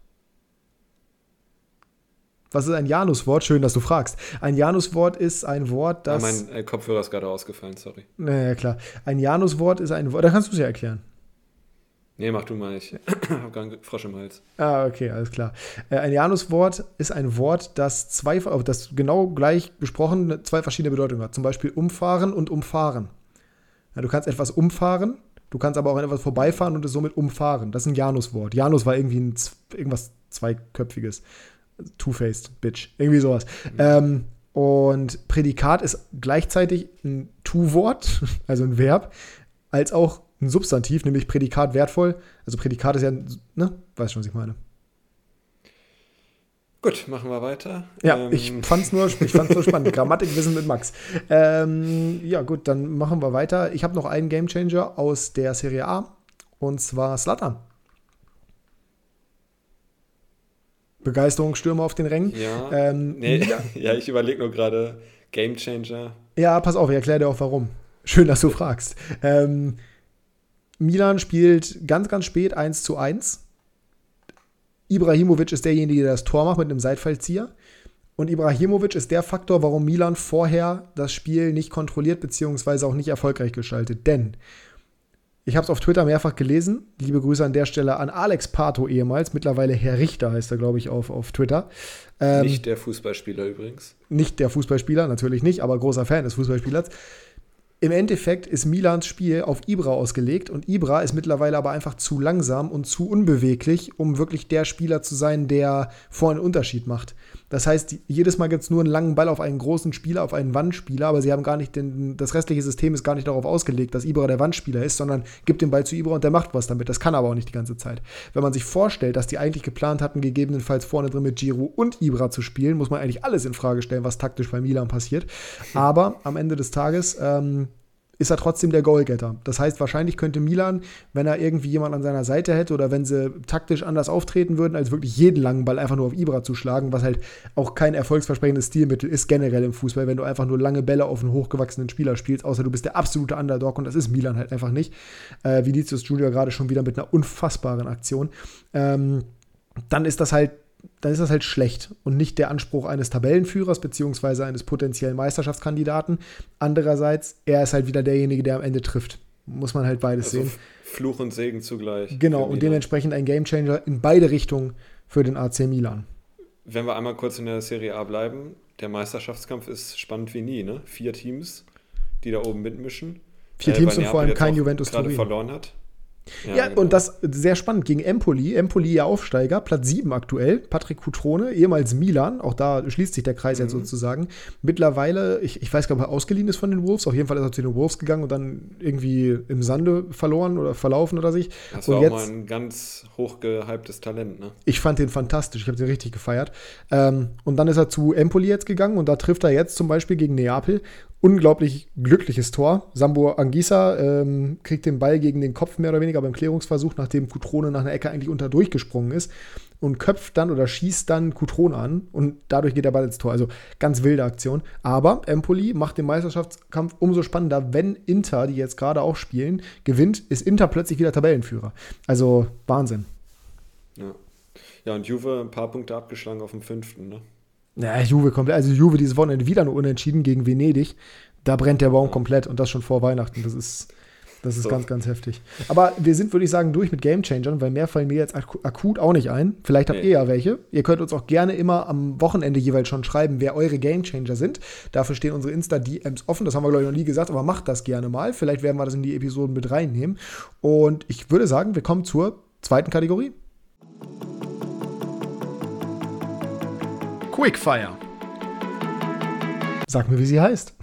Was ist ein Januswort? Schön, dass du fragst. Ein Januswort ist ein Wort, Ah, das. mein äh, Kopfhörer ist gerade ausgefallen, sorry. naja, klar. Ein Januswort ist ein Wort. Da kannst du es ja erklären. Nee, mach du mal, ich [clears throat] habe gar einen Frosch im Hals. Ah, okay, alles klar. Äh, ein Januswort ist ein Wort, das zwei, das genau gleich gesprochen zwei verschiedene Bedeutungen hat. Zum Beispiel umfahren und umfahren. Ja, du kannst etwas umfahren, du kannst aber auch an etwas vorbeifahren und es somit umfahren. Das ist ein Januswort. Janus war irgendwie ein, irgendwas zweiköpfiges. Two-faced, Bitch. Irgendwie sowas. Ähm, und Prädikat ist gleichzeitig ein Tu-Wort, [laughs] also ein Verb, als auch ein Substantiv, nämlich Prädikat wertvoll. Also Prädikat ist ja, ne? Weißt schon, was ich meine. Gut, machen wir weiter. Ja, Ähm, ich fand's nur, ich fand's nur spannend. [laughs] Grammatikwissen mit Max. Ähm, ja, gut, dann machen wir weiter. Ich habe noch einen Gamechanger aus der Serie A und zwar Slatan. Begeisterungsstürme auf den Rängen. Ja, Ähm, nee, ja. [laughs] ja, ich überlege nur gerade, Game Changer. Ja, pass auf, ich erkläre dir auch warum. Schön, dass du fragst. Ähm, Milan spielt ganz, ganz spät 1 zu 1. Ibrahimovic ist derjenige, der das Tor macht mit einem Seitfallzieher. Und Ibrahimovic ist der Faktor, warum Milan vorher das Spiel nicht kontrolliert bzw. auch nicht erfolgreich gestaltet. Denn ich habe es auf Twitter mehrfach gelesen. Liebe Grüße an der Stelle an Alex Pato ehemals. Mittlerweile Herr Richter heißt er, glaube ich, auf, auf Twitter. Ähm, Nicht der Fußballspieler übrigens. nicht der Fußballspieler, natürlich nicht, aber großer Fan des Fußballspielers. Im Endeffekt ist Milans Spiel auf Ibra ausgelegt und Ibra ist mittlerweile aber einfach zu langsam und zu unbeweglich, um wirklich der Spieler zu sein, der vorne einen Unterschied macht. Das heißt, jedes Mal gibt es nur einen langen Ball auf einen großen Spieler, auf einen Wandspieler, aber sie haben gar nicht den, das restliche System ist gar nicht darauf ausgelegt, dass Ibra der Wandspieler ist, sondern gibt den Ball zu Ibra und der macht was damit. Das kann er aber auch nicht die ganze Zeit. Wenn man sich vorstellt, dass die eigentlich geplant hatten, gegebenenfalls vorne drin mit Giroud und Ibra zu spielen, muss man eigentlich alles in Frage stellen, was taktisch bei Milan passiert. Aber am Ende des Tages ähm, ist er trotzdem der Goalgetter. Das heißt, wahrscheinlich könnte Milan, wenn er irgendwie jemand an seiner Seite hätte oder wenn sie taktisch anders auftreten würden, als wirklich jeden langen Ball einfach nur auf Ibra zu schlagen, was halt auch kein erfolgsversprechendes Stilmittel ist generell im Fußball, wenn du einfach nur lange Bälle auf einen hochgewachsenen Spieler spielst, außer du bist der absolute Underdog und das ist Milan halt einfach nicht. Äh, Vinicius Junior gerade schon wieder mit einer unfassbaren Aktion. Ähm, dann ist das halt dann ist das halt schlecht und nicht der Anspruch eines Tabellenführers beziehungsweise eines potenziellen Meisterschaftskandidaten. Andererseits, er ist halt wieder derjenige, der am Ende trifft. Muss man halt beides Also sehen. Fluch und Segen zugleich. Genau, und dementsprechend ein Gamechanger in beide Richtungen für den AC Milan. Wenn wir einmal kurz in der Serie A bleiben, der Meisterschaftskampf ist spannend wie nie, ne? Vier Teams, die da oben mitmischen. Vier Äh, Teams und vor allem kein Juventus Turin. verloren hat. Ja, genau. und das sehr spannend gegen Empoli. Empoli ja Aufsteiger, Platz 7 aktuell. Patrick Cutrone, ehemals Milan, auch da schließt sich der Kreis jetzt Mhm. sozusagen. Mittlerweile, ich, ich weiß gar nicht, ob er ausgeliehen ist von den Wolves. Auf jeden Fall ist er zu den Wolves gegangen und dann irgendwie im Sande verloren oder verlaufen oder sich. Das und war auch jetzt- mal ein ganz hochgehyptes Talent, ne? Ich fand den fantastisch, ich habe den richtig gefeiert. Ähm, und dann ist er zu Empoli jetzt gegangen und da trifft er jetzt zum Beispiel gegen Neapel. Unglaublich glückliches Tor. Sambo Anguissa ähm, kriegt den Ball gegen den Kopf mehr oder weniger beim Klärungsversuch, nachdem Cutrone nach einer Ecke eigentlich unter durchgesprungen ist und köpft dann oder schießt dann Cutrone an und dadurch geht der Ball ins Tor. Also ganz wilde Aktion. Aber Empoli macht den Meisterschaftskampf umso spannender, wenn Inter, die jetzt gerade auch spielen, gewinnt, ist Inter plötzlich wieder Tabellenführer. Also Wahnsinn. Ja. Ja, und Juve ein paar Punkte abgeschlagen auf dem fünften, ne? Ja, Juve komplett. Also Juve dieses Wochenende wieder nur unentschieden gegen Venedig. Da brennt der Baum komplett und das schon vor Weihnachten. Das ist Das ist so. ganz, ganz heftig. Aber wir sind, würde ich sagen, durch mit Game Changern, weil mehr fallen mir jetzt akut auch nicht ein. Vielleicht habt nee. ihr ja welche. Ihr könnt uns auch gerne immer am Wochenende jeweils schon schreiben, wer eure Game Changer sind. Dafür stehen unsere Insta-DMs offen. Das haben wir, glaube ich, noch nie gesagt, aber macht das gerne mal. Vielleicht werden wir das in die Episoden mit reinnehmen. Und ich würde sagen, wir kommen zur zweiten Kategorie. Quickfire. Sag mir, wie sie heißt.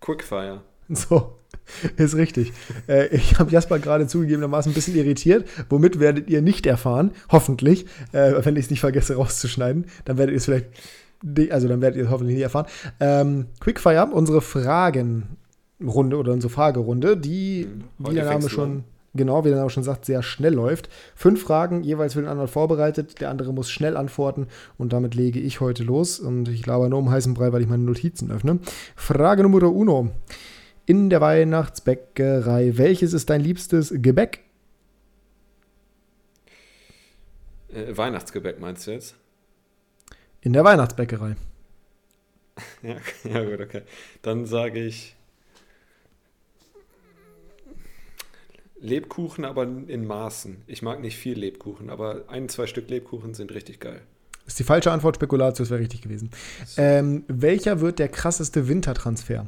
Quickfire. [laughs] So, [laughs] ist richtig. Äh, ich habe Jasper gerade zugegebenermaßen ein bisschen irritiert. Womit werdet ihr nicht erfahren? Hoffentlich. Äh, wenn ich es nicht vergesse rauszuschneiden, dann werdet ihr es vielleicht, also dann werdet ihr es hoffentlich nicht erfahren. Ähm, Quickfire, unsere Fragenrunde oder unsere Fragerunde, die, hm, wie der Name schon genau, wie der Name schon sagt, sehr schnell läuft. Fünf Fragen jeweils für den anderen vorbereitet. Der andere muss schnell antworten und damit lege ich heute los. Und ich laber nur um heißen Brei, weil ich meine Notizen öffne. Frage Nummer uno. In der Weihnachtsbäckerei, welches ist dein liebstes Gebäck? Äh, Weihnachtsgebäck meinst du jetzt? In der Weihnachtsbäckerei. [laughs] ja, ja, gut, okay. Dann sage ich Lebkuchen, aber in Maßen. Ich mag nicht viel Lebkuchen, aber ein, zwei Stück Lebkuchen sind richtig geil. ist die falsche Antwort, Spekulatius wäre richtig gewesen. Ähm, welcher wird der krasseste Wintertransfer?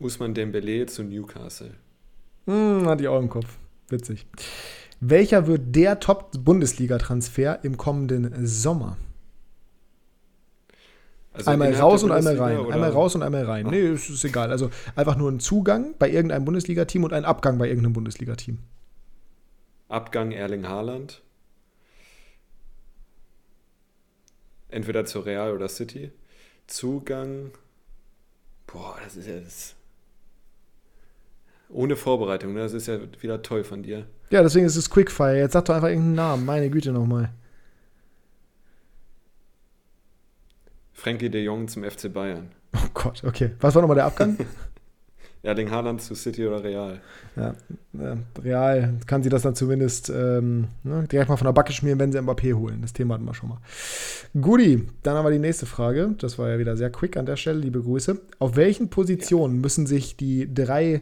Usman Dembele zu Newcastle. Hm, hatte ich auch im Kopf. Witzig. Welcher wird der Top-Bundesliga-Transfer im kommenden Sommer? Also einmal raus und einmal rein. Oder? Einmal raus und einmal rein. Nee, ist, ist egal. Also einfach nur ein Zugang bei irgendeinem Bundesliga-Team und ein Abgang bei irgendeinem Bundesliga-Team. Abgang Erling Haaland. Entweder zu Real oder City. Zugang. Boah, das ist ja das. Ohne Vorbereitung, ne? das ist ja wieder toll von dir. Ja, deswegen ist es Quickfire. Jetzt sag doch einfach irgendeinen Namen. Meine Güte nochmal. Frankie de Jong zum FC Bayern. Oh Gott, okay. Was war nochmal der Abgang? [laughs] [laughs] Erling Haaland zu City oder Real. Ja, Real kann sie das dann zumindest ähm, ne, direkt mal von der Backe schmieren, wenn sie Mbappé holen. Das Thema hatten wir schon mal. Guti, dann haben wir die nächste Frage. Das war ja wieder sehr quick an der Stelle. Liebe Grüße. Auf welchen Positionen ja. müssen sich die drei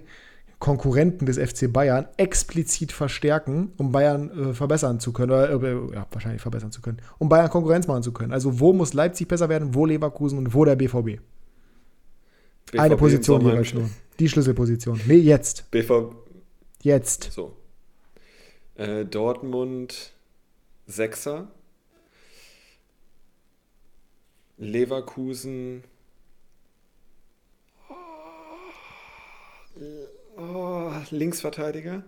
Konkurrenten des FC Bayern explizit verstärken, um Bayern äh, verbessern zu können, oder äh, ja, wahrscheinlich verbessern zu können, um Bayern Konkurrenz machen zu können. Also wo muss Leipzig besser werden, wo Leverkusen und wo der BVB? BVB Eine Position jeweils nur. Die Schlüsselposition. Nee, jetzt. BVB. Jetzt. So. Äh, Dortmund Sechser. Leverkusen oh, Linksverteidiger.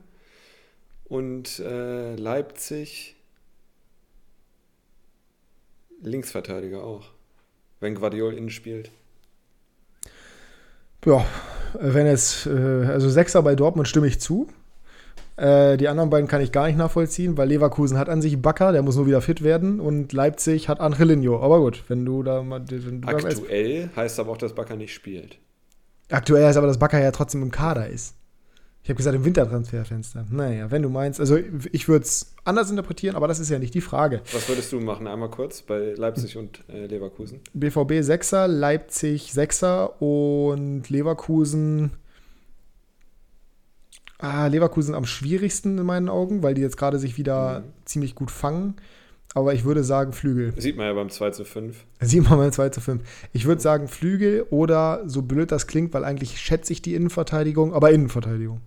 Und äh, Leipzig Linksverteidiger auch. Wenn Guardiol innen spielt. Ja, wenn es, äh, also Sechser bei Dortmund stimme ich zu. Äh, die anderen beiden kann ich gar nicht nachvollziehen, weil Leverkusen hat an sich Bakker, der muss nur wieder fit werden und Leipzig hat Angelino. Aber gut, wenn du da mal. Du Aktuell heißt aber auch, dass Bakker nicht spielt. Aktuell heißt aber, dass Bakker ja trotzdem im Kader ist. Ich habe gesagt, im Wintertransferfenster. Naja, wenn du meinst, also ich würde es anders interpretieren, aber das ist ja nicht die Frage. Was würdest du machen? Einmal kurz bei Leipzig und äh, Leverkusen. BVB 6er, Leipzig 6er und Leverkusen. Ah, Leverkusen am schwierigsten in meinen Augen, weil die jetzt gerade sich wieder mhm. ziemlich gut fangen. Aber ich würde sagen Flügel. Sieht man ja beim 2 zu 5. Sieht man beim 2 zu 5. Ich würde sagen Flügel oder so blöd das klingt, weil eigentlich schätze ich die Innenverteidigung, aber Innenverteidigung.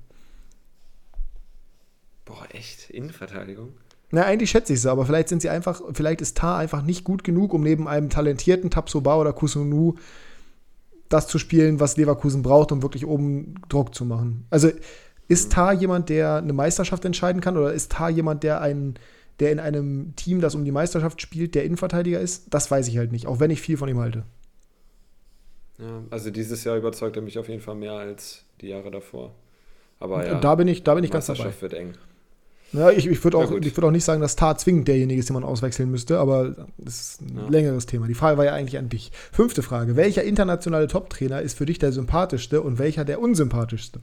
Boah, echt? Innenverteidigung? Na, eigentlich schätze ich sie, aber vielleicht sind sie einfach, vielleicht ist Tar einfach nicht gut genug, um neben einem talentierten Tapsoba oder Kusunu das zu spielen, was Leverkusen braucht, um wirklich oben Druck zu machen. Also ist mhm. Tar jemand, der eine Meisterschaft entscheiden kann, oder ist Tar jemand, der einen, der in einem Team, das um die Meisterschaft spielt, der Innenverteidiger ist? Das weiß ich halt nicht, auch wenn ich viel von ihm halte. Ja, also dieses Jahr überzeugt er mich auf jeden Fall mehr als die Jahre davor. Aber ja, da bin ich, da bin ich ganz dabei. wird eng. Ja, ich, ich würde auch, würd auch nicht sagen, dass Tar zwingend derjenige ist, den man auswechseln müsste, aber das ist ein ja. längeres Thema. Die Frage war ja eigentlich an dich. Fünfte Frage. Welcher internationale Top-Trainer ist für dich der sympathischste und welcher der unsympathischste?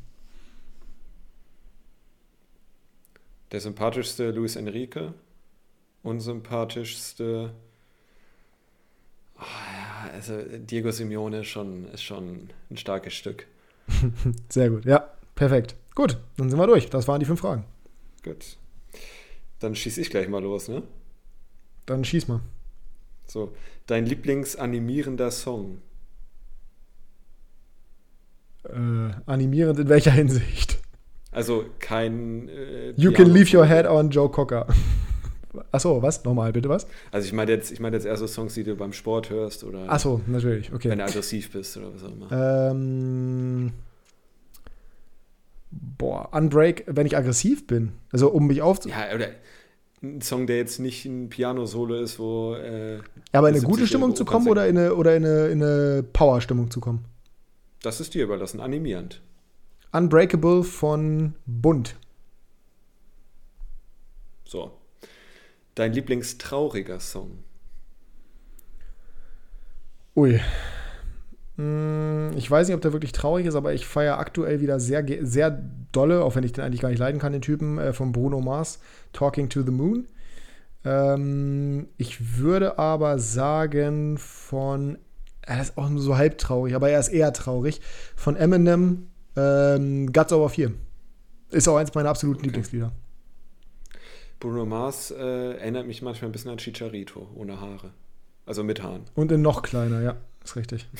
Der sympathischste Luis Enrique. Unsympathischste. Oh, ja also Diego Simeone schon, ist schon ein starkes Stück. [laughs] Sehr gut, ja, perfekt. Gut, dann sind wir durch. Das waren die fünf Fragen. Gut. Dann schieße ich gleich mal los, ne? Dann schieß mal. So, dein Lieblingsanimierender Song? Äh, animierend in welcher Hinsicht? Also kein. Äh, you can leave your head on Joe Cocker. [laughs] Achso, was? Nochmal, bitte was? Also ich meine jetzt, ich meine jetzt eher so Songs, die du beim Sport hörst oder. Achso, natürlich, okay. Wenn du aggressiv bist oder was auch immer. Ähm, boah, Unbreak, wenn ich aggressiv bin. Also um mich aufzu. Ja, oder ein Song, der jetzt nicht ein Piano-Solo ist, wo. Äh, ja, aber in eine gute Stimmung zu kommen oder in eine, oder in eine, in eine Power-Stimmung zu kommen? Das ist dir überlassen, animierend. Unbreakable von Bund. So. Dein Lieblingstrauriger Song? Ui. Hm, ich weiß nicht, ob der wirklich traurig ist, aber ich feiere aktuell wieder sehr, sehr dolle, auch wenn ich den eigentlich gar nicht leiden kann, den Typen äh, von Bruno Mars, Talking to the Moon. Ähm, ich würde aber sagen von, er ist auch nur so halb traurig, aber er ist eher traurig, von Eminem, ähm, Guts Over 4. Ist auch eins meiner absoluten okay. Lieblingslieder. Bruno Mars äh, erinnert mich manchmal ein bisschen an Chicharito, ohne Haare. Also mit Haaren. Und in noch kleiner, ja, ist richtig. [laughs]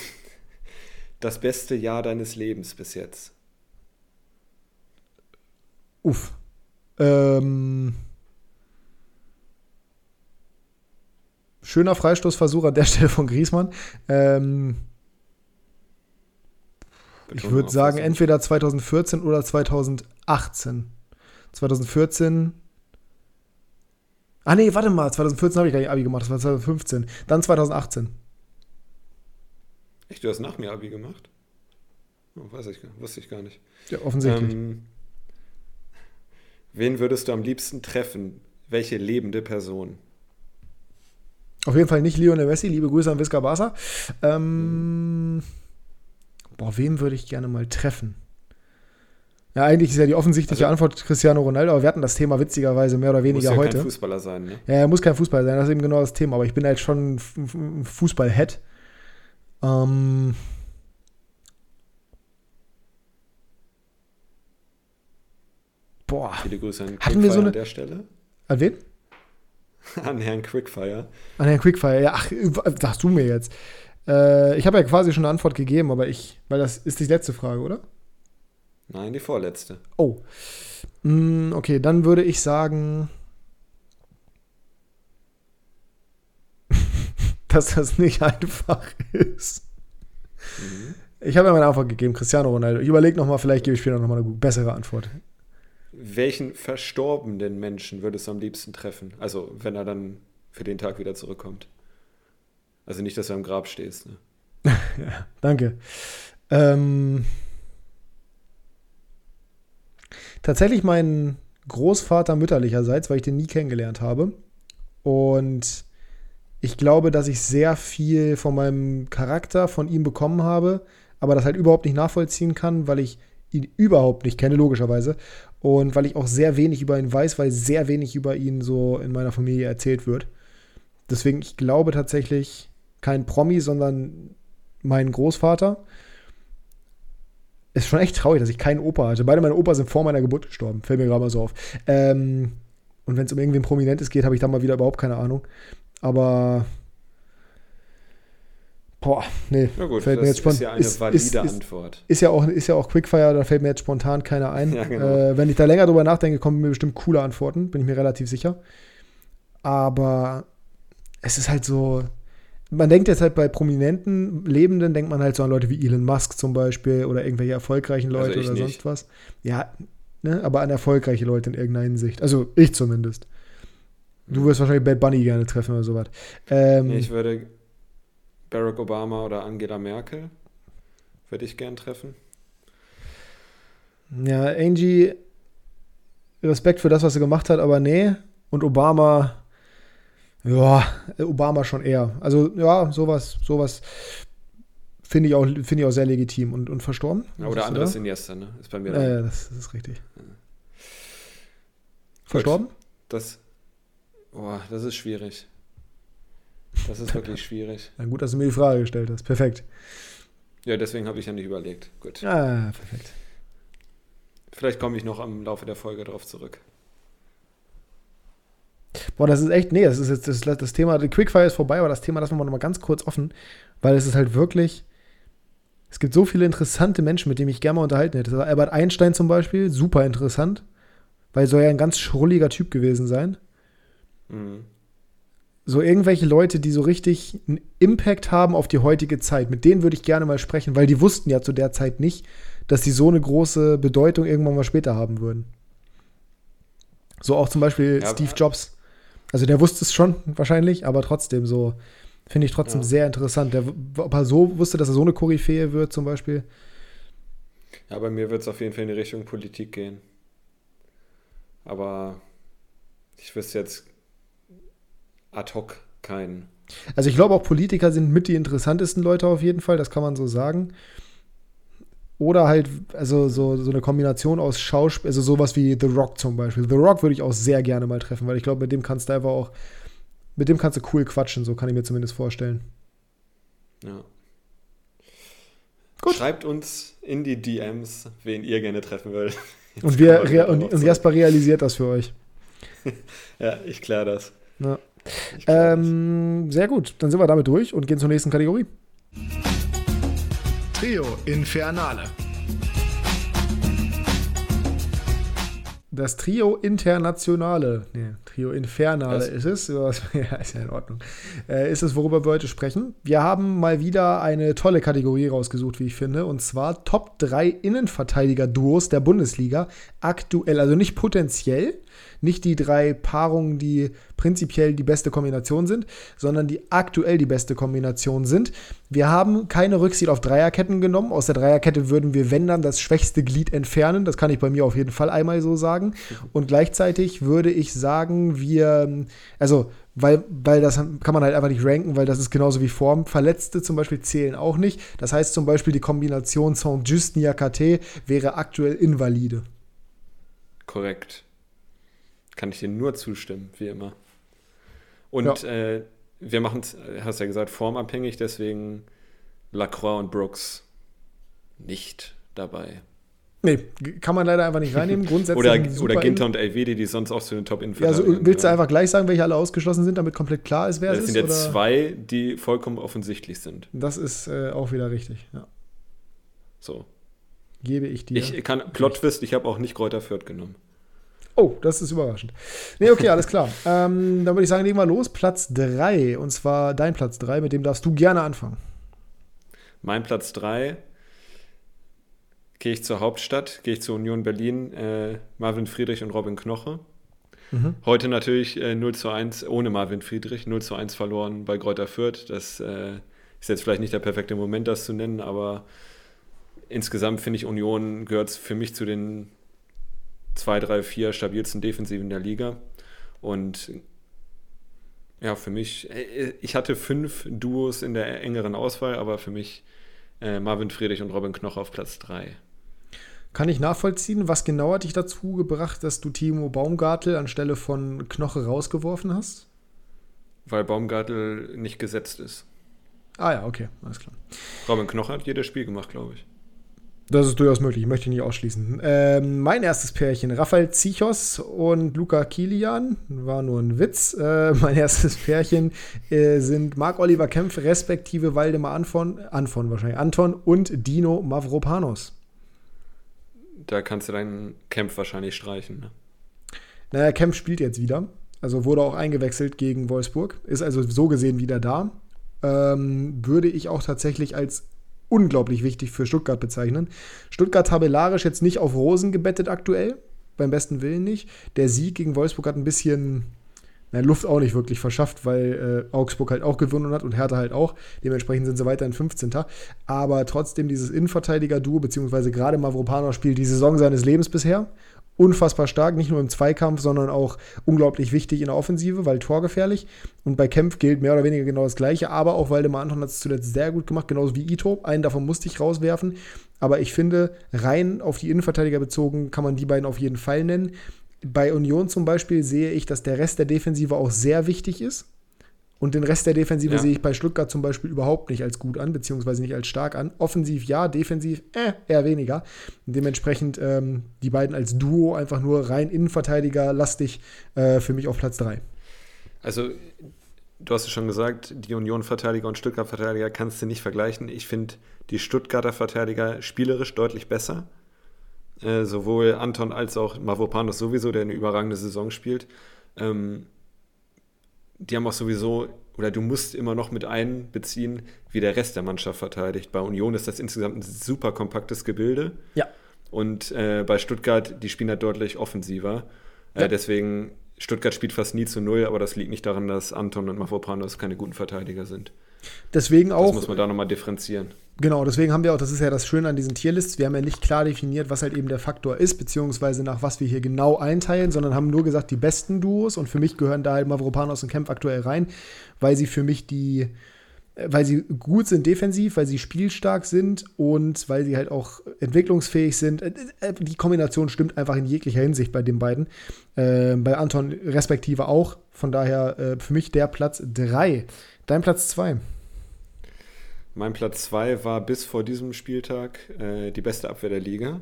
Das beste Jahr deines Lebens bis jetzt? Uff. Ähm. Schöner Freistoßversuch an der [laughs] Stelle von Griesmann. Ähm, ich würde sagen, entweder 2014 oder 2018. 2014 Ah nee, warte mal, 2014 habe ich gar nicht Abi gemacht, das war 2015. Dann 2018. Echt, du hast nach mir Abi gemacht? Oh, weiß ich, wusste ich gar nicht. Ja, offensichtlich. Ähm, wen würdest du am liebsten treffen? Welche lebende Person? Auf jeden Fall nicht Lionel Messi, liebe Grüße an Visca Barca. Ähm, mhm. Boah, wen würde ich gerne mal treffen? Ja, eigentlich ist ja die offensichtliche also, Antwort Cristiano Ronaldo, aber wir hatten das Thema witzigerweise mehr oder weniger muss ja heute. Kein Fußballer sein, ne? Ja, er muss kein Fußballer sein, das ist eben genau das Thema. Aber ich bin halt schon ein Fußball-Head. Ähm. Boah. Viele Grüße an Hatten wir so eine, an der Stelle. An wen? [laughs] An Herrn Quickfire. An Herrn Quickfire, ja, ach, sagst du mir jetzt. Äh, ich habe ja quasi schon eine Antwort gegeben, aber ich, weil das ist die letzte Frage, oder? Nein, die vorletzte. Oh. Mm, okay, dann würde ich sagen, [laughs] dass das nicht einfach ist. Mhm. Ich habe ja meine Antwort gegeben, Cristiano Ronaldo. Ich überlege nochmal, vielleicht gebe ich später nochmal eine bessere Antwort. Welchen verstorbenen Menschen würdest du am liebsten treffen? Also, wenn er dann für den Tag wieder zurückkommt. Also nicht, dass du am Grab stehst. Ne? [laughs] ja, danke. Ähm, tatsächlich mein Großvater mütterlicherseits, weil ich den nie kennengelernt habe. Und ich glaube, dass ich sehr viel von meinem Charakter von ihm bekommen habe, aber das halt überhaupt nicht nachvollziehen kann, weil ich ihn überhaupt nicht kenne, logischerweise. Und weil ich auch sehr wenig über ihn weiß, weil sehr wenig über ihn so in meiner Familie erzählt wird. Deswegen, ich glaube tatsächlich kein Promi, sondern mein Großvater ist schon echt traurig, dass ich keinen Opa hatte. Beide meine Opas sind vor meiner Geburt gestorben. Fällt mir gerade mal so auf. Ähm, und wenn es um irgendwen Prominentes geht, habe ich da mal wieder überhaupt keine Ahnung. Aber. Boah, nee. Na gut, fällt mir jetzt spontan. Ist ja eine ist, valide ist, Antwort. Ist, ja auch, ist ja auch Quickfire, da fällt mir jetzt spontan keiner ein. [laughs] Ja, genau. äh, wenn ich da länger drüber nachdenke, kommen mir bestimmt coole Antworten, bin ich mir relativ sicher. Aber es ist halt so man denkt jetzt halt bei prominenten Lebenden, denkt man halt so an Leute wie Elon Musk zum Beispiel oder irgendwelche erfolgreichen Leute also oder nicht. sonst was. Ja, ne, aber an erfolgreiche Leute in irgendeiner Hinsicht. Also ich zumindest. Du wirst wahrscheinlich Bad Bunny gerne treffen oder sowas. Ähm, ich würde Barack Obama oder Angela Merkel würde ich gern treffen. Ja, Angie, Respekt für das, was sie gemacht hat, aber nee. Und Obama, ja, Obama schon eher. Also ja, sowas, sowas finde ich, auch, find ich auch sehr legitim und, und verstorben. Ja, oder anderes Iniesta, ne? Ist bei mir Ja, ja das, das, ist richtig. Ja. Verstorben? Das, oh, das ist schwierig. Das ist wirklich [laughs] schwierig. Na gut, dass du mir die Frage gestellt hast. Perfekt. Ja, deswegen habe ich ja nicht überlegt. Gut. Ah, perfekt. Vielleicht komme ich noch im Laufe der Folge darauf zurück. Boah, das ist echt, nee, das ist jetzt das, das Thema, die Quickfire ist vorbei, aber das Thema lassen wir noch mal ganz kurz offen, weil es ist halt wirklich, es gibt so viele interessante Menschen, mit denen ich gerne mal unterhalten hätte. Albert Einstein zum Beispiel, super interessant, weil soll ja ein ganz schrulliger Typ gewesen sein. Mhm. So irgendwelche Leute, die so richtig einen Impact haben auf die heutige Zeit, mit denen würde ich gerne mal sprechen, weil die wussten ja zu der Zeit nicht, dass die so eine große Bedeutung irgendwann mal später haben würden. So auch zum Beispiel ja, Steve Jobs. Also der wusste es schon wahrscheinlich, aber trotzdem so, finde ich trotzdem ja. sehr interessant. Der, ob er so wusste, dass er so eine Koryphäe wird zum Beispiel. Ja, bei mir wird es auf jeden Fall in die Richtung Politik gehen. Aber ich wüsste jetzt ad hoc keinen. Also ich glaube auch Politiker sind mit die interessantesten Leute auf jeden Fall, das kann man so sagen. Oder halt, also so, so eine Kombination aus Schauspiel, also sowas wie The Rock zum Beispiel. The Rock würde ich auch sehr gerne mal treffen, weil ich glaube, mit dem kannst du einfach auch, mit dem kannst du cool quatschen, so kann ich mir zumindest vorstellen. Ja. Gut. Schreibt uns in die DMs, wen ihr gerne treffen wollt. [laughs] und, wir, rea und, und Jasper realisiert das für euch. [laughs] ja, ich kläre das. Ja. Klär ähm, das. Sehr gut, dann sind wir damit durch und gehen zur nächsten Kategorie. Trio Infernale. Das Trio Internationale, nee, Trio Infernale Was? ist es, [laughs] ja, ist ja in Ordnung, äh, ist es, worüber wir heute sprechen. Wir haben mal wieder eine tolle Kategorie rausgesucht, wie ich finde, und zwar Top 3 Innenverteidiger-Duos der Bundesliga aktuell, also nicht potenziell, nicht die drei Paarungen, die prinzipiell die beste Kombination sind, sondern die aktuell die beste Kombination sind. Wir haben keine Rücksicht auf Dreierketten genommen. Aus der Dreierkette würden wir, wenn dann, das schwächste Glied entfernen. Das kann ich bei mir auf jeden Fall einmal so sagen. Und gleichzeitig würde ich sagen, wir, also weil, weil das kann man halt einfach nicht ranken, weil das ist genauso wie Form. Verletzte zum Beispiel zählen auch nicht. Das heißt zum Beispiel, die Kombination Saint-Just Niakate wäre aktuell invalide. Korrekt. Kann ich dir nur zustimmen, wie immer. Und ja. äh, wir machen es, hast ja gesagt, formabhängig, deswegen Lacroix und Brooks nicht dabei. Nee, kann man leider einfach nicht reinnehmen. [laughs] Grundsätzlich oder oder Ginter und Elvedi, die sonst auch zu den top ja, also Willst du einfach gleich sagen, welche alle ausgeschlossen sind, damit komplett klar ist, wer es ist? Es sind jetzt zwei, die vollkommen offensichtlich sind. Das ist äh, auch wieder richtig, ja. So. Gebe ich dir. Ich kann, Plot-Twist, ich habe auch nicht Kräuter Fürth genommen. Oh, das ist überraschend. Nee, okay, alles klar. [laughs] ähm, dann würde ich sagen, legen wir los. Platz 3. Und zwar dein Platz 3, mit dem darfst du gerne anfangen. Mein Platz 3 gehe ich zur Hauptstadt, gehe ich zur Union Berlin, äh, Marvin Friedrich und Robin Knoche. Mhm. Heute natürlich äh, 0 zu 1 ohne Marvin Friedrich, 0 zu 1 verloren bei Kräuter Fürth. Das äh, ist jetzt vielleicht nicht der perfekte Moment, das zu nennen, aber insgesamt finde ich, Union gehört für mich zu den zwei, drei, vier stabilsten Defensiven der Liga. Und ja, für mich, äh, ich hatte fünf Duos in der engeren Auswahl, aber für mich äh, Marvin Friedrich und Robin Knoch auf Platz drei. Kann ich nachvollziehen, was genau hat dich dazu gebracht, dass du Timo Baumgartel anstelle von Knoche rausgeworfen hast? Weil Baumgartel nicht gesetzt ist. Ah ja, okay, alles klar. Robin Knoche hat jedes Spiel gemacht, glaube ich. Das ist durchaus möglich, möchte ich nicht ausschließen. Ähm, mein erstes Pärchen, Rafael Zichos und Luca Kilian, war nur ein Witz. Äh, mein [laughs] erstes Pärchen äh, sind Marc-Oliver Kempf, respektive Waldemar Anton, Anton wahrscheinlich, Anton und Dino Mavropanos. Da kannst du deinen Kempf wahrscheinlich streichen. Ne? Naja, Kempf spielt jetzt wieder. Also wurde auch eingewechselt gegen Wolfsburg. Ist also so gesehen wieder da. Ähm, würde ich auch tatsächlich als unglaublich wichtig für Stuttgart bezeichnen. Stuttgart tabellarisch jetzt nicht auf Rosen gebettet aktuell, beim besten Willen nicht. Der Sieg gegen Wolfsburg hat ein bisschen na, Luft auch nicht wirklich verschafft, weil äh, Augsburg halt auch gewonnen hat und Hertha halt auch. Dementsprechend sind sie weiterhin 15. Aber trotzdem dieses Innenverteidiger-Duo, beziehungsweise gerade Mavropanos spielt die Saison seines Lebens bisher unfassbar stark, nicht nur im Zweikampf, sondern auch unglaublich wichtig in der Offensive, weil torgefährlich. Und bei Kempf gilt mehr oder weniger genau das Gleiche, aber auch Waldemar Anton hat es zuletzt sehr gut gemacht, genauso wie Ito. Einen davon musste ich rauswerfen. Aber ich finde, rein auf die Innenverteidiger bezogen, kann man die beiden auf jeden Fall nennen. Bei Union zum Beispiel sehe ich, dass der Rest der Defensive auch sehr wichtig ist. Und den Rest der Defensive Ja. sehe ich bei Stuttgart zum Beispiel überhaupt nicht als gut an, beziehungsweise nicht als stark an. Offensiv ja, defensiv äh, eher weniger. Und dementsprechend ähm, die beiden als Duo einfach nur rein Innenverteidiger lastig äh, für mich auf Platz 3. Also, du hast es schon gesagt, die Union-Verteidiger und Stuttgart-Verteidiger kannst du nicht vergleichen. Ich finde die Stuttgarter Verteidiger spielerisch deutlich besser. Äh, sowohl Anton als auch Mavropanos sowieso, der eine überragende Saison spielt. Ähm, die haben auch sowieso, oder du musst immer noch mit einbeziehen, wie der Rest der Mannschaft verteidigt. Bei Union ist das insgesamt ein super kompaktes Gebilde. Ja. Und äh, bei Stuttgart, die spielen halt deutlich offensiver. Äh, Ja. Deswegen, Stuttgart spielt fast nie zu null, aber das liegt nicht daran, dass Anton und Mavropanos keine guten Verteidiger sind. Deswegen Das auch. muss man da nochmal differenzieren. Genau, deswegen haben wir auch, das ist ja das Schöne an diesen Tierlists, wir haben ja nicht klar definiert, was halt eben der Faktor ist, beziehungsweise nach was wir hier genau einteilen, sondern haben nur gesagt, die besten Duos und für mich gehören da halt Mavropanos und Kempf aktuell rein, weil sie für mich die, äh, weil sie gut sind defensiv, weil sie spielstark sind und weil sie halt auch entwicklungsfähig sind. Äh, äh, Die Kombination stimmt einfach in jeglicher Hinsicht bei den beiden. Äh, bei Anton respektive auch. Von daher äh, für mich der Platz 3. Dein Platz 2. Mein Platz 2 war bis vor diesem Spieltag äh, die beste Abwehr der Liga,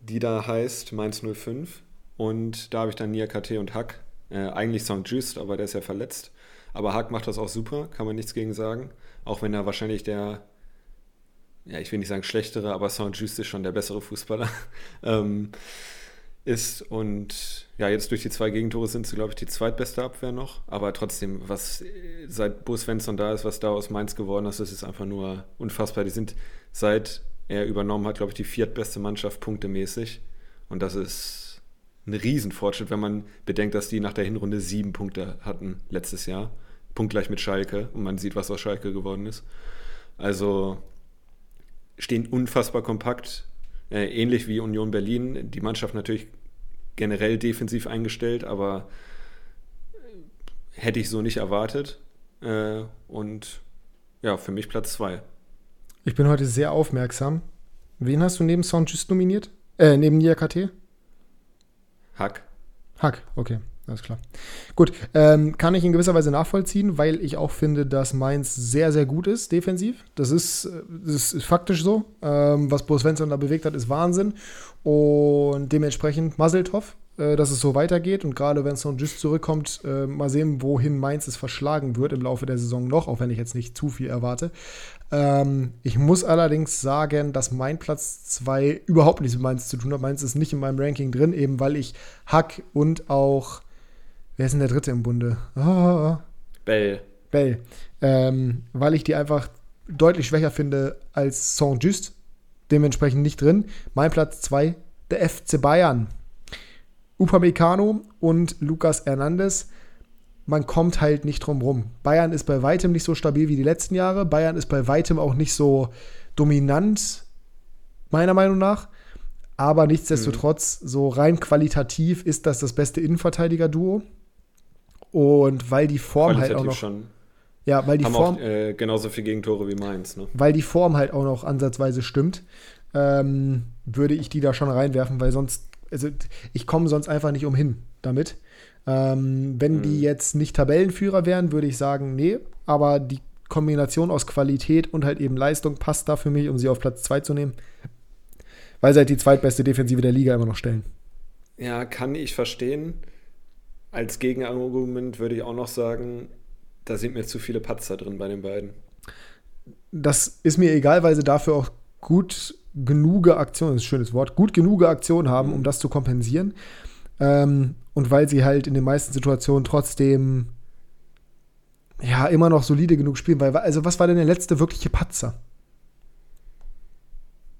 die da heißt Mainz 05. Und da habe ich dann Nia KT und Hack. Äh, eigentlich St. Just, aber der ist ja verletzt. Aber Hack macht das auch super, kann man nichts gegen sagen. Auch wenn er wahrscheinlich der, ja, ich will nicht sagen schlechtere, aber St. Just ist schon der bessere Fußballer [laughs] ähm, ist. Und ja, jetzt durch die zwei Gegentore sind sie, glaube ich, die zweitbeste Abwehr noch. Aber trotzdem, was seit Bo Svensson da ist, was da aus Mainz geworden ist, das ist einfach nur unfassbar. Die sind seit er übernommen hat, glaube ich, die viertbeste Mannschaft punktemäßig. Und das ist ein Riesenfortschritt, wenn man bedenkt, dass die nach der Hinrunde sieben Punkte hatten letztes Jahr. Punktgleich mit Schalke. Und man sieht, was aus Schalke geworden ist. Also stehen unfassbar kompakt. Äh, ähnlich wie Union Berlin. Die Mannschaft natürlich generell defensiv eingestellt, aber äh, hätte ich so nicht erwartet. Äh, und ja, für mich Platz zwei. Ich bin heute sehr aufmerksam. Wen hast du neben Sound Just nominiert? Äh, neben Nia KT? Hack. Hack, okay, alles klar. Gut, ähm, kann ich in gewisser Weise nachvollziehen, weil ich auch finde, dass Mainz sehr, sehr gut ist, defensiv. Das ist, äh, das ist faktisch so. Ähm, was Bo Svensson da bewegt hat, ist Wahnsinn. Und dementsprechend Muzzletov, äh, dass es so weitergeht. Und gerade wenn Son Just zurückkommt, äh, mal sehen, wohin Mainz es verschlagen wird im Laufe der Saison noch, auch wenn ich jetzt nicht zu viel erwarte. Ähm, ich muss allerdings sagen, dass mein Platz 2 überhaupt nichts mit Mainz zu tun hat. Mainz ist nicht in meinem Ranking drin, eben weil ich Hack und auch, wer ist denn der dritte im Bunde? Ah, Bell. Bell. Ähm, weil ich die einfach deutlich schwächer finde als Saint Just. Dementsprechend nicht drin. Mein Platz 2, der FC Bayern. Upamecano und Lucas Hernandez. Man kommt halt nicht drum rum. Bayern ist bei weitem nicht so stabil wie die letzten Jahre. Bayern ist bei weitem auch nicht so dominant, meiner Meinung nach. Aber nichtsdestotrotz, so rein qualitativ ist das das beste Innenverteidiger-Duo. Und weil die Form halt auch noch. schon. Ja, weil die haben Form, auch äh, genauso viele Gegentore wie Mainz. Ne? weil die Form halt auch noch ansatzweise stimmt, ähm, würde ich die da schon reinwerfen, weil sonst, also ich komme sonst einfach nicht umhin damit. Ähm, wenn Mhm. die jetzt nicht Tabellenführer wären, würde ich sagen, nee, aber die Kombination aus Qualität und halt eben Leistung passt da für mich, um sie auf Platz 2 zu nehmen, weil sie halt die zweitbeste Defensive der Liga immer noch stellen. Ja, kann ich verstehen. Als Gegenargument würde ich auch noch sagen, da sind mir zu viele Patzer drin bei den beiden. das ist mir egal, weil sie dafür auch gut genug Aktionen, das ist ein schönes Wort, gut genug Aktionen haben, um das zu kompensieren. Ähm, und weil sie halt in den meisten Situationen trotzdem ja immer noch solide genug spielen. Weil, also, was war denn der letzte wirkliche Patzer?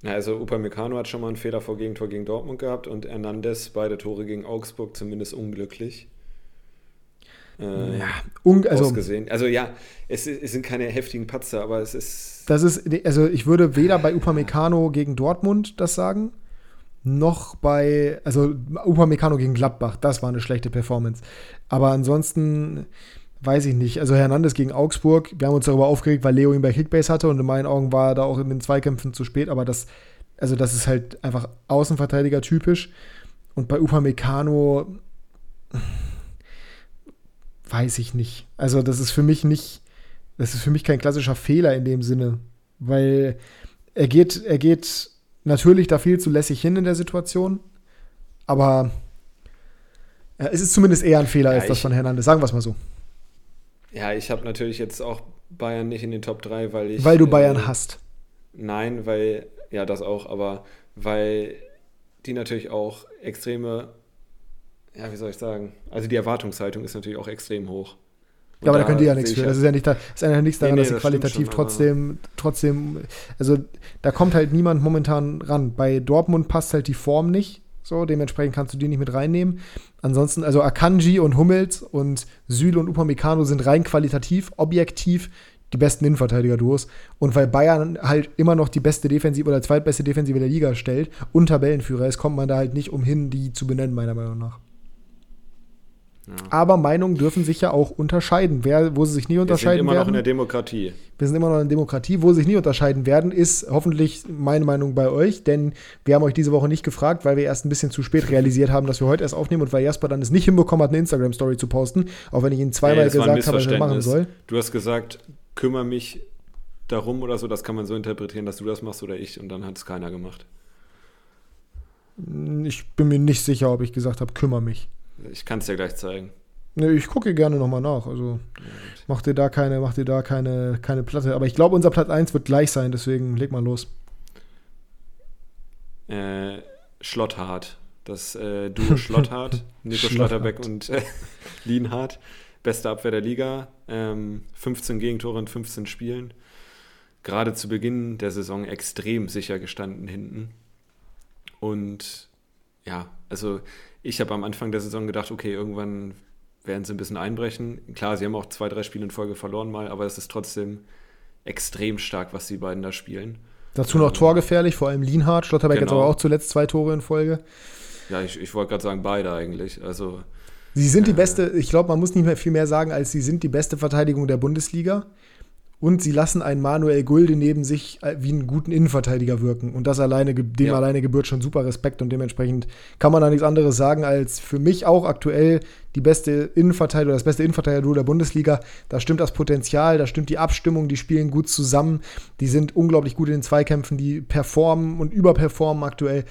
Ja, also Upamecano hat schon mal einen Fehler vor Gegentor gegen Dortmund gehabt und Hernandez beide Tore gegen Augsburg zumindest unglücklich. Äh, Ja, un also, ausgesehen. Also ja, es, es sind keine heftigen Patzer, aber es ist das ist, also ich würde weder bei Upamecano gegen Dortmund das sagen, noch bei, also Upamecano gegen Gladbach, das war eine schlechte Performance. Aber ansonsten weiß ich nicht. Also Hernandez gegen Augsburg, wir haben uns darüber aufgeregt, weil Leo ihn bei Kickbase hatte und in meinen Augen war er da auch in den Zweikämpfen zu spät, aber das, also das ist halt einfach Außenverteidiger typisch. Und bei Upamecano weiß ich nicht. Also, das ist für mich nicht, das ist für mich kein klassischer Fehler in dem Sinne, weil er geht, er geht natürlich da viel zu lässig hin in der Situation, aber ja, es ist zumindest eher ein Fehler ja, als das von Hernandez, sagen wir es mal so. Ja, ich habe natürlich jetzt auch Bayern nicht in den Top 3, weil ich. Weil du Bayern äh, hast. Nein, weil, ja, das auch, aber weil die natürlich auch extreme, ja, wie soll ich sagen, also die Erwartungshaltung ist natürlich auch extrem hoch. Und ja, aber da, da können die ja nichts für. Das ist ja nicht da, ist ja nichts daran, nee, nee, dass sie qualitativ schon, trotzdem, trotzdem, also da kommt halt niemand momentan ran. Bei Dortmund passt halt die Form nicht. So, dementsprechend kannst du die nicht mit reinnehmen. Ansonsten, also Akanji und Hummels und Süle und Upamecano sind rein qualitativ, objektiv die besten Innenverteidiger-Duos. Und weil Bayern halt immer noch die beste Defensive oder zweitbeste Defensive der Liga stellt und Tabellenführer ist, kommt man da halt nicht umhin, die zu benennen, meiner Meinung nach. Ja. Aber Meinungen dürfen sich ja auch unterscheiden. Wer, wo sie sich nie unterscheiden werden. Wir sind immer werden, noch in der Demokratie. Wir sind immer noch in der Demokratie. Wo sie sich nie unterscheiden werden, ist hoffentlich meine Meinung bei euch. Denn wir haben euch diese Woche nicht gefragt, weil wir erst ein bisschen zu spät realisiert haben, dass wir heute erst aufnehmen und weil Jasper dann es nicht hinbekommen hat, eine Instagram-Story zu posten. Auch wenn ich ihn zweimal nee, gesagt habe, was er machen soll. Du hast gesagt, kümmere mich darum oder so. Das kann man so interpretieren, dass du das machst oder ich. Und dann hat es keiner gemacht. Ich bin mir nicht sicher, ob ich gesagt habe, kümmere mich. Ich kann es dir gleich zeigen. Ne, ich gucke gerne nochmal nach. Also mach dir da keine, mach dir da keine, keine Platte. Aber ich glaube, unser Platz 1 wird gleich sein, deswegen leg mal los. Äh, Schlotthart. Das äh, Duo Schlotthart, [laughs] Nico Schlotterbeck und äh, [laughs] Lienhardt. Beste Abwehr der Liga. Ähm, 15 Gegentore in 15 Spielen. Gerade zu Beginn der Saison extrem sicher gestanden hinten. Und ja, also ich habe am Anfang der Saison gedacht, okay, irgendwann werden sie ein bisschen einbrechen. Klar, sie haben auch zwei, drei Spiele in Folge verloren mal, aber es ist trotzdem extrem stark, was die beiden da spielen. Dazu noch ähm, torgefährlich, vor allem Lienhardt. Schlotterbeck genau. hat aber auch zuletzt zwei Tore in Folge. Ja, ich, ich wollte gerade sagen, beide eigentlich. Also, sie sind die äh, beste, ich glaube, man muss nicht mehr viel mehr sagen, als sie sind die beste Verteidigung der Bundesliga und sie lassen einen Manuel Gulde neben sich äh, wie einen guten Innenverteidiger wirken. Und das alleine, dem ja. alleine gebührt schon super Respekt und dementsprechend kann man da nichts anderes sagen als für mich auch aktuell die beste Innenverteidiger, das beste Innenverteidiger der Bundesliga. Da stimmt das Potenzial, da stimmt die Abstimmung, die spielen gut zusammen, die sind unglaublich gut in den Zweikämpfen, die performen und überperformen aktuell.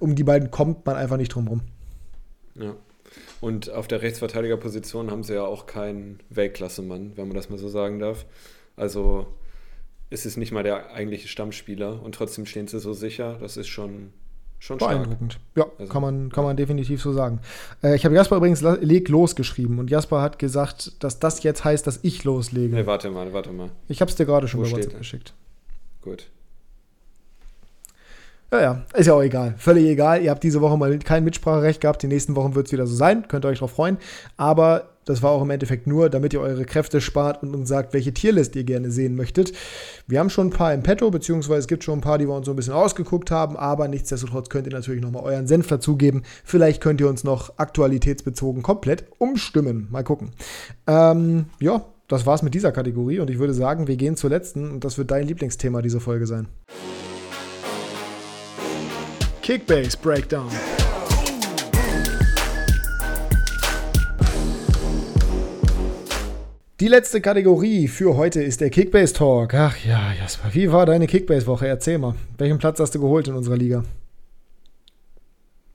Um die beiden kommt man einfach nicht drum rum. Ja. Und auf der Rechtsverteidigerposition haben sie ja auch keinen Weltklasse-Mann, wenn man das mal so sagen darf. Also es ist nicht mal der eigentliche Stammspieler und trotzdem stehen sie so sicher. Das ist schon, schon beeindruckend. Stark. Ja, also, kann, man, kann man definitiv so sagen. Äh, ich habe Jasper übrigens leg losgeschrieben und Jasper hat gesagt, dass das jetzt heißt, dass ich loslege. Nee, warte mal, warte mal. Ich habe es dir gerade schon bei WhatsApp geschickt. Gut. Ja, ja, ist ja auch egal. Völlig egal. Ihr habt diese Woche mal kein Mitspracherecht gehabt. Die nächsten Wochen wird es wieder so sein. Könnt ihr euch drauf freuen. Aber das war auch im Endeffekt nur, damit ihr eure Kräfte spart und uns sagt, welche Tierlist ihr gerne sehen möchtet. Wir haben schon ein paar im Petto, beziehungsweise es gibt schon ein paar, die wir uns so ein bisschen ausgeguckt haben, aber nichtsdestotrotz könnt ihr natürlich nochmal euren Senf dazugeben. Vielleicht könnt ihr uns noch aktualitätsbezogen komplett umstimmen. Mal gucken. Ähm, ja, das war's mit dieser Kategorie und ich würde sagen, wir gehen zur letzten und das wird dein Lieblingsthema dieser Folge sein. Kickbase Breakdown. Die letzte Kategorie für heute ist der Kickbase Talk. Ach ja, Jasper, wie war deine Kickbase-Woche? Erzähl mal. Welchen Platz hast du geholt in unserer Liga?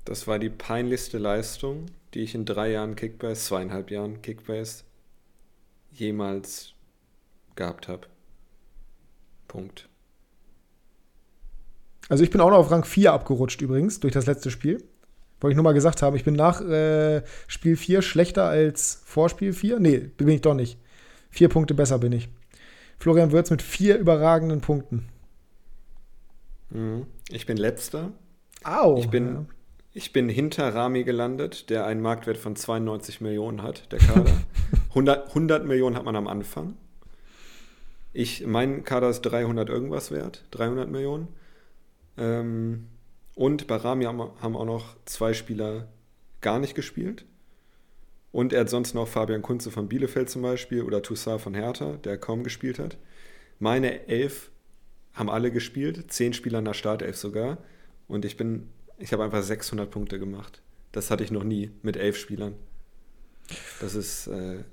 Das war die peinlichste Leistung, die ich in drei Jahren Kickbase, zweieinhalb Jahren Kickbase jemals gehabt habe. Punkt. Also ich bin auch noch auf Rang 4 abgerutscht übrigens durch das letzte Spiel. Wollte ich nur mal gesagt haben, ich bin nach äh, Spiel 4 schlechter als vor Spiel 4. Nee, bin ich doch nicht. Vier Punkte besser bin ich. Florian Würz mit vier überragenden Punkten. Mhm. Ich bin letzter. Au. Ich bin, ja. ich bin hinter Rami gelandet, der einen Marktwert von 92 Millionen hat, der Kader. [laughs] 100, 100 Millionen hat man am Anfang. Ich, mein Kader ist 300 irgendwas wert, 300 Millionen. Ähm, und bei Rami haben, haben auch noch zwei Spieler gar nicht gespielt. Und er hat sonst noch Fabian Kunze von Bielefeld zum Beispiel oder Toussaint von Hertha, der kaum gespielt hat. Meine elf haben alle gespielt, zehn Spieler in der Startelf sogar. Und ich bin, ich habe einfach 600 Punkte gemacht. Das hatte ich noch nie mit elf Spielern. Das ist äh,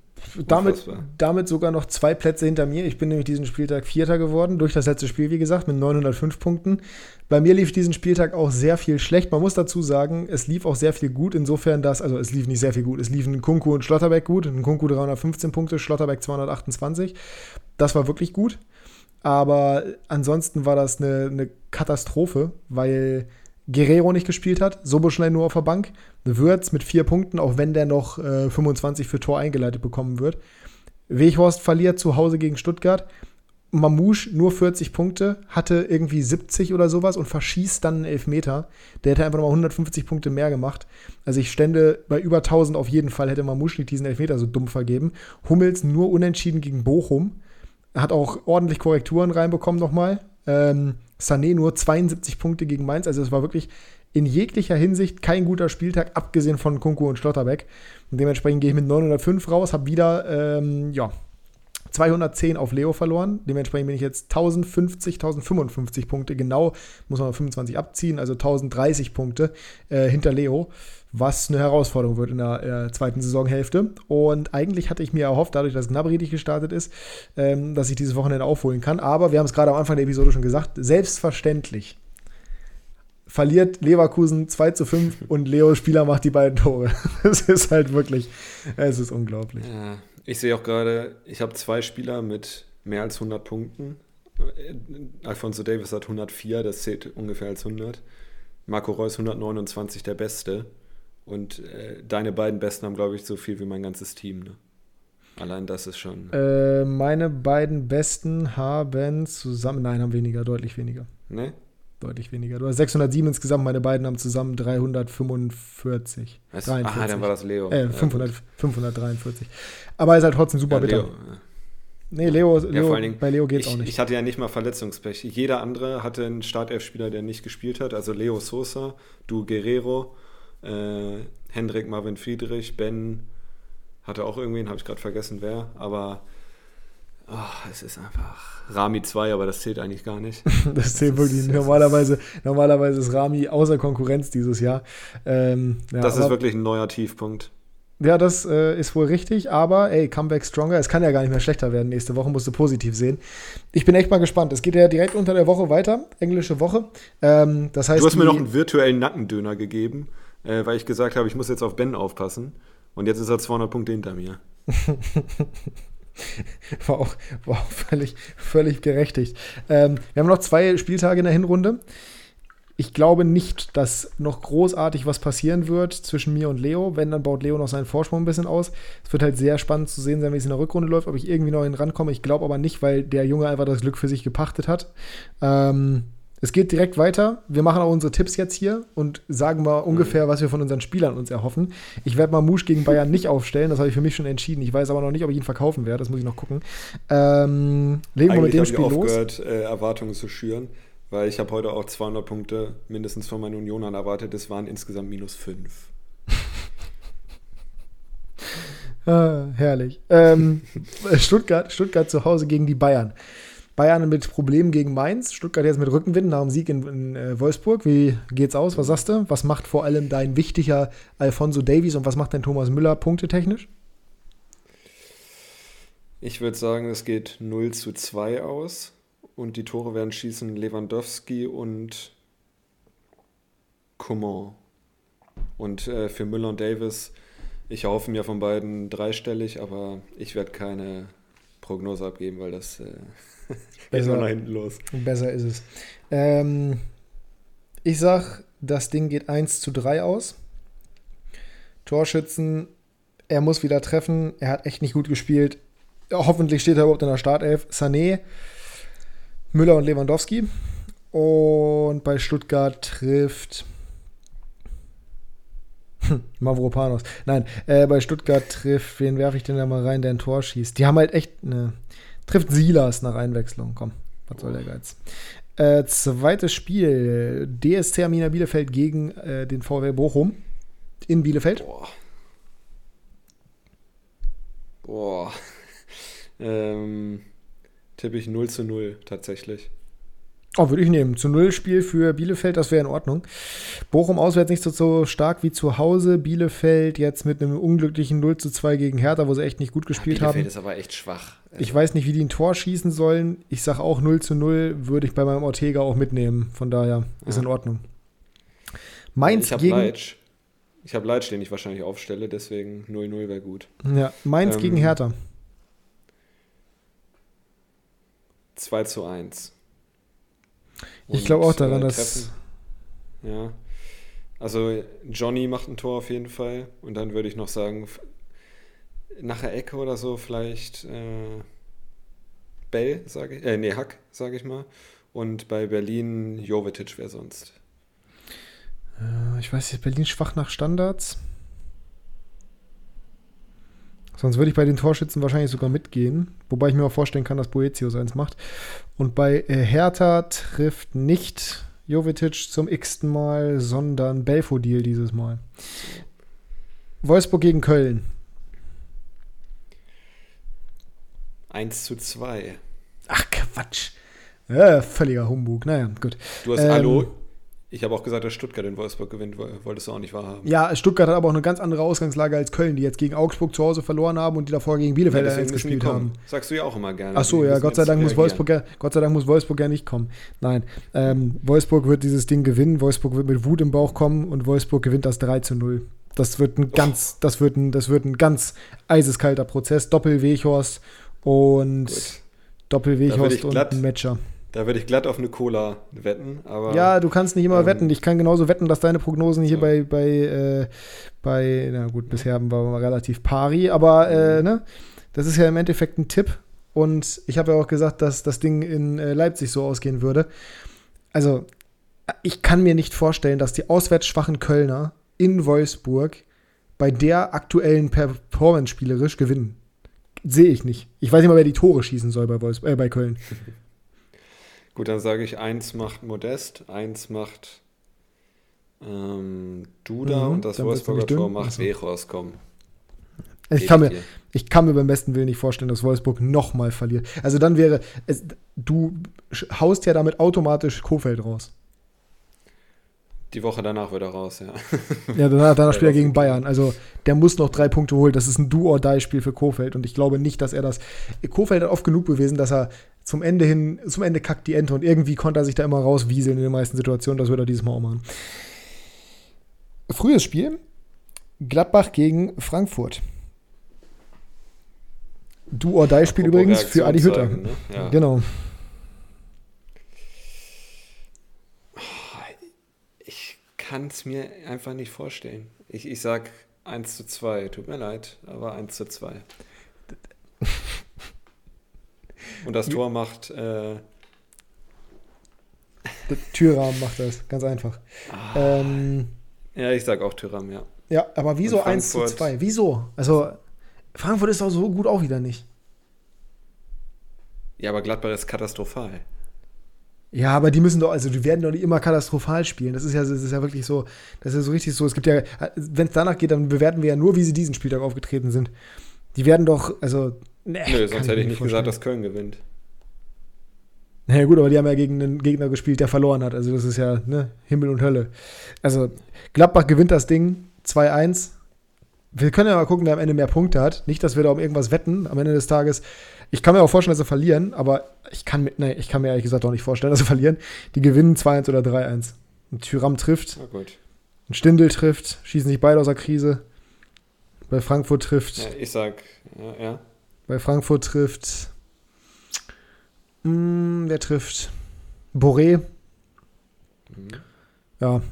damit, damit sogar noch zwei Plätze hinter mir. Ich bin nämlich diesen Spieltag Vierter geworden, durch das letzte Spiel, wie gesagt, mit 905 Punkten. Bei mir lief diesen Spieltag auch sehr viel schlecht. Man muss dazu sagen, es lief auch sehr viel gut, insofern, dass, also es lief nicht sehr viel gut. Es liefen Kunku und Schlotterbeck gut. Ein Kunku 315 Punkte, Schlotterbeck 228. Das war wirklich gut. Aber ansonsten war das eine, eine Katastrophe, weil Guerrero nicht gespielt hat, Soboschlei nur auf der Bank, Würz mit vier Punkten, auch wenn der noch äh, 25 für Tor eingeleitet bekommen wird. Weghorst verliert zu Hause gegen Stuttgart. Mamouche nur 40 Punkte, hatte irgendwie 70 oder sowas und verschießt dann einen Elfmeter. Der hätte einfach nochmal 150 Punkte mehr gemacht. Also ich stände bei über 1000 auf jeden Fall, hätte Mamouche nicht diesen Elfmeter so dumm vergeben. Hummels nur unentschieden gegen Bochum. Hat auch ordentlich Korrekturen reinbekommen nochmal. Ähm, Sané nur 72 Punkte gegen Mainz. Also es war wirklich in jeglicher Hinsicht kein guter Spieltag, abgesehen von Kunku und Schlotterbeck. Und dementsprechend gehe ich mit 905 raus, habe wieder, ähm, ja, 210 auf Leo verloren. Dementsprechend bin ich jetzt 1050, 1055 Punkte. Genau, muss man 25 abziehen, also 1030 Punkte äh, hinter Leo was eine Herausforderung wird in der äh, zweiten Saisonhälfte. Und eigentlich hatte ich mir erhofft, dadurch, dass Gnabry richtig gestartet ist, ähm, dass ich dieses Wochenende aufholen kann. Aber wir haben es gerade am Anfang der Episode schon gesagt, selbstverständlich verliert Leverkusen 2 zu 5 und Leo Spieler macht die beiden Tore. [laughs] Es ist halt wirklich, es ist unglaublich. Ja, ich sehe auch gerade, ich habe zwei Spieler mit mehr als 100 Punkten. Alfonso Davis hat 104, das zählt ungefähr als 100. Marco Reus 129, der Beste. Und äh, deine beiden Besten haben, glaube ich, so viel wie mein ganzes Team. Ne? Allein das ist schon. Äh, meine beiden Besten haben zusammen. Nein, haben weniger, deutlich weniger. Ne? Deutlich weniger. Du hast 607 insgesamt, meine beiden haben zusammen 345. Was? Ah, dann war das Leo. Äh, 500, ja, 543. Aber ist halt trotzdem super ja, bitter. Leo. Nee, Leo, Leo ja, Dingen, bei Leo geht es auch nicht. Ich hatte ja nicht mal Verletzungspech. Jeder andere hatte einen Startelf-Spieler, der nicht gespielt hat. Also Leo Sosa, du Guerrero, äh, Hendrik Marvin Friedrich, Ben hatte auch irgendwen, habe ich gerade vergessen wer, aber oh, es ist einfach Rami 2, aber das zählt eigentlich gar nicht. [laughs] das zählt wirklich. Ist, normalerweise, normalerweise ist Rami außer Konkurrenz dieses Jahr. Ähm, ja, das ist wirklich ein neuer Tiefpunkt. Ja, das äh, ist wohl richtig, aber ey, Comeback Stronger, es kann ja gar nicht mehr schlechter werden. Nächste Woche musst du positiv sehen. Ich bin echt mal gespannt. Es geht ja direkt unter der Woche weiter, englische Woche. Ähm, das heißt, du hast mir noch einen virtuellen Nackendöner gegeben äh, weil ich gesagt habe, ich muss jetzt auf Ben aufpassen. Und jetzt ist er 200 Punkte hinter mir. [laughs] [laughs] war, auch, war auch völlig, völlig gerechtigt. Ähm, wir haben noch zwei Spieltage in der Hinrunde. Ich glaube nicht, dass noch großartig was passieren wird zwischen mir und Leo. Wenn, dann baut Leo noch seinen Vorsprung ein bisschen aus. Es wird halt sehr spannend zu sehen sein, wie es in der Rückrunde läuft, ob ich irgendwie noch hin rankomme. Ich glaube aber nicht, weil der Junge einfach das Glück für sich gepachtet hat. Ähm, es geht direkt weiter. Wir machen auch unsere Tipps jetzt hier und sagen mal ungefähr, was wir von unseren Spielern uns erhoffen. Ich werde mal Musch gegen Bayern nicht aufstellen, das habe ich für mich schon entschieden. Ich weiß aber noch nicht, ob ich ihn verkaufen werde, das muss ich noch gucken. Ähm, legen wir mit dem Spiel ich aufgehört, los. Äh, Erwartungen zu schüren, weil ich habe heute auch 200 Punkte mindestens von meinen Unionern erwartet. Das waren insgesamt minus 5. [laughs] ah, herrlich. Ähm, [laughs] Stuttgart, Stuttgart zu Hause gegen die Bayern. Bayern mit Problemen gegen Mainz, Stuttgart jetzt mit Rückenwind nach dem Sieg in, in äh, Wolfsburg. Wie geht's aus? Was sagst du? Was macht vor allem dein wichtiger Alfonso Davies und was macht dein Thomas Müller punktetechnisch? Ich würde sagen, es geht 0 zu 2 aus und die Tore werden schießen Lewandowski und Coman. Und äh, für Müller und Davis, ich erhoffe mir von beiden dreistellig, aber ich werde keine Prognose abgeben, weil das äh, [laughs] besser nach hinten los. Besser ist es. Ähm, ich sag, das Ding geht 1 zu 3 aus. Torschützen, er muss wieder treffen. Er hat echt nicht gut gespielt. Hoffentlich steht er überhaupt in der Startelf. Sané, Müller und Lewandowski. Und bei Stuttgart trifft Mavropanos. Nein, äh, bei Stuttgart trifft, wen werfe ich denn da mal rein, der ein Tor schießt? Die haben halt echt eine. Trifft Silas nach Einwechslung. Komm, was soll der Geiz? Äh, zweites Spiel: DSC Amina Bielefeld gegen äh, den VW Bochum in Bielefeld. Boah. Boah. [laughs] ähm, tippe ich 0 zu 0 tatsächlich. Oh, würde ich nehmen. Zu Null Spiel für Bielefeld, das wäre in Ordnung. Bochum auswärts nicht so, so stark wie zu Hause. Bielefeld jetzt mit einem unglücklichen 0 zu 2 gegen Hertha, wo sie echt nicht gut gespielt Bielefeld haben. ist aber echt schwach. Ich weiß nicht, wie die ein Tor schießen sollen. Ich sage auch 0 zu 0, würde ich bei meinem Ortega auch mitnehmen. Von daher ist Ja. in Ordnung. Mainz ich gegen, Leitsch. Ich habe Leitsch, den ich wahrscheinlich aufstelle, deswegen 0-0 wäre gut. ja, Mainz Ähm, gegen Hertha. 2 zu 1. Ich glaube auch Und, daran, äh, dass. Ja. Also Johnny macht ein Tor auf jeden Fall. Und dann würde ich noch sagen, nach der Ecke oder so vielleicht äh, Bell, sage ich. Äh, nee, Hack, sage ich mal. Und bei Berlin Jovetic wäre sonst. Äh, Ich weiß nicht, Berlin schwach nach Standards. Sonst würde ich bei den Torschützen wahrscheinlich sogar mitgehen. Wobei ich mir auch vorstellen kann, dass Boetius eins macht. Und bei äh, Hertha trifft nicht Jovetic zum x-ten Mal, sondern Belfodil dieses Mal. Wolfsburg gegen Köln. 1 zu 2. Ach, Quatsch. Ja, völliger Humbug. Naja, gut. Du hast Ähm, Hallo. Ich habe auch gesagt, dass Stuttgart in Wolfsburg gewinnt. Woll- Wolltest du auch nicht wahrhaben. Ja, Stuttgart hat aber auch eine ganz andere Ausgangslage als Köln, die jetzt gegen Augsburg zu Hause verloren haben und die davor gegen Bielefeld die gespielt haben. Sagst du ja auch immer gerne. Ach so, ja, Gott sei Dank muss. Wolfsburg ja, Gott sei Dank muss Wolfsburg ja nicht kommen. Nein, ähm, Wolfsburg wird dieses Ding gewinnen. Wolfsburg wird mit Wut im Bauch kommen und Wolfsburg gewinnt das 3 zu 0. Das wird ein ganz, das wird ein, das wird ein ganz eiseskalter Prozess. Doppel-Weghorst und Gut. Doppel-Weghorst und glatt- ein Matcher. Da würde ich glatt auf eine Cola wetten, aber Ja, du kannst nicht immer ähm, wetten. Ich kann genauso wetten, dass deine Prognosen hier so. bei, bei, äh, bei, na gut, bisher war wir relativ pari, aber äh, Mhm. ne, das ist ja im Endeffekt ein Tipp. Und ich habe ja auch gesagt, dass das Ding in äh, Leipzig so ausgehen würde. Also, ich kann mir nicht vorstellen, dass die auswärts schwachen Kölner in Wolfsburg bei der aktuellen Performance spielerisch gewinnen. Sehe ich nicht. Ich weiß nicht mal, wer die Tore schießen soll bei, Wolfs äh, bei Köln. [laughs] gut, dann sage ich, eins macht Modest, eins macht ähm, Duda Mhm, und das Wolfsburger. Tor macht Achso. Wechhorst kommen. Ich kann, mir, ich kann mir beim besten Willen nicht vorstellen, dass Wolfsburg nochmal verliert. Also dann wäre, es, du haust ja damit automatisch Kofeld raus. Die Woche danach wird er raus, ja. Ja, danach, danach spielt er gegen. Bayern. Also der muss noch drei Punkte holen. Das ist ein Do-or-Die-Spiel für Kofeld und ich glaube nicht, dass er das. Kofeld hat oft genug bewiesen, dass er zum Ende hin, zum Ende kackt die Ente und irgendwie konnte er sich da immer rauswieseln in den meisten Situationen. Das wird er dieses Mal auch machen. Frühes Spiel: Gladbach gegen Frankfurt. Do-or-Die-Spiel übrigens für Adi Hütter. Zeigen, ne? ja. Genau. Kann es mir einfach nicht vorstellen. Ich, ich sag 1 zu 2. Tut mir leid, aber 1 zu 2. Und das Tor macht äh, Der Türrahmen macht das, ganz einfach. Ähm, ja, ich sag auch Tyram, ja. ja, aber wieso Und 1 zu Frankfurt- 2? Wieso? Also, Frankfurt ist auch so gut auch wieder nicht. Ja, aber Gladbach ist katastrophal. Ja, aber die müssen doch, also die werden doch nicht immer katastrophal spielen. Das ist ja, das ist ja wirklich so, das ist ja so richtig so. Es gibt ja, wenn es danach geht, dann bewerten wir ja nur, wie sie diesen Spieltag aufgetreten sind. Die werden doch, also. Nee, Nö, sonst mir hätte ich nicht vorstellen. gesagt, dass Köln gewinnt. Naja, gut, aber die haben ja gegen einen Gegner gespielt, der verloren hat. Also, das ist ja ne, Himmel und Hölle. Also, Gladbach gewinnt das Ding 2-1. Wir können ja mal gucken, wer am Ende mehr Punkte hat. Nicht, dass wir da um irgendwas wetten am Ende des Tages. Ich kann mir auch vorstellen, dass sie verlieren, aber ich kann, mir- nee, ich kann mir ehrlich gesagt auch nicht vorstellen, dass sie verlieren. Die gewinnen 2-1 oder 3-1. Und Tyram trifft, gut. ein Stindel trifft, schießen sich beide aus der Krise. Bei Frankfurt trifft, Ja, ich sag, ja, ja. bei Frankfurt trifft. Hm, wer trifft? Boré. Mhm. Ja.